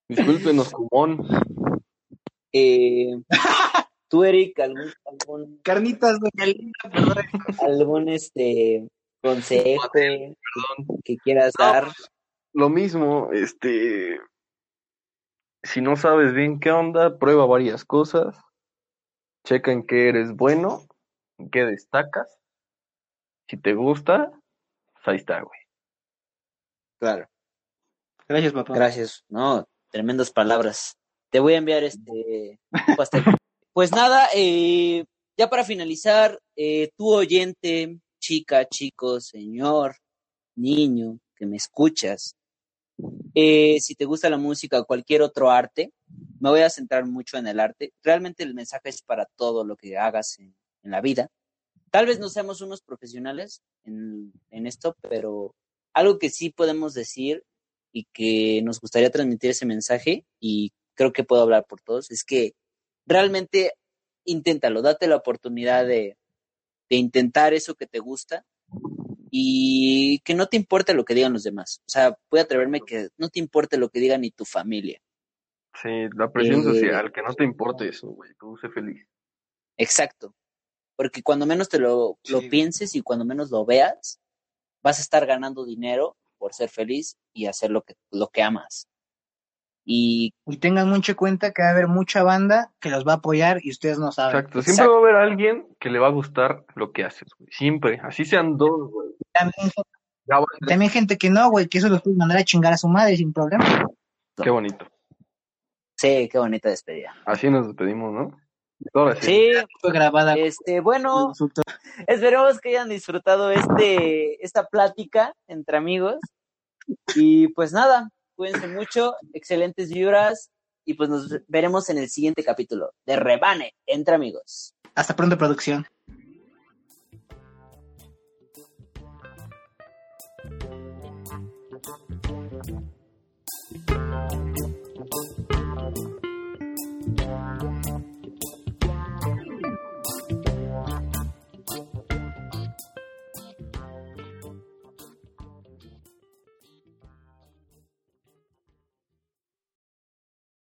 discúlpenos, Cumón. Eh, tú, Eric, algún, algún, Carnitas, güey, perdón. algún este consejo Perdón. que quieras No, dar. Lo mismo, este, si no sabes bien qué onda, prueba varias cosas, checa en qué eres bueno, en qué destacas. Si te gusta, pues ahí está, güey. Claro. Gracias, papá. Gracias. No, tremendas palabras. Te voy a enviar este pastel. Pues nada, eh, ya para finalizar, eh, tu oyente, chica, chico, señor, niño, que me escuchas, eh, si te gusta la música o cualquier otro arte, me voy a centrar mucho en el arte. Realmente el mensaje es para todo lo que hagas en, la vida. Tal vez no seamos unos profesionales en, en esto, pero algo que sí podemos decir y que nos gustaría transmitir ese mensaje, y creo que puedo hablar por todos, es que realmente inténtalo, date la oportunidad de, de intentar eso que te gusta y que no te importe lo que digan los demás. O sea, voy a atreverme que no te importe lo que diga ni tu familia. Sí, la presión Eh, social, que no te importe eso, güey, tú sé feliz. Exacto. Porque cuando menos te lo, lo pienses y cuando menos lo veas, vas a estar ganando dinero por ser feliz y hacer lo que, lo que amas. Y Y tengan mucho en cuenta que va a haber mucha banda que los va a apoyar y ustedes no saben. Exacto, siempre va a haber alguien que le va a gustar lo que haces, güey, siempre, así sean dos, güey. También, Ya gente que no, güey, que eso los puede mandar a chingar a su madre sin problema. Qué bonito. sí, qué bonita despedida. Así nos despedimos, ¿no? Ahora sí. Sí, Fue grabada. este, bueno, esperemos que hayan disfrutado este, esta plática entre amigos. Y pues nada, cuídense mucho, excelentes vibras y pues nos veremos en el siguiente capítulo de Rebane entre amigos. Hasta pronto, producción.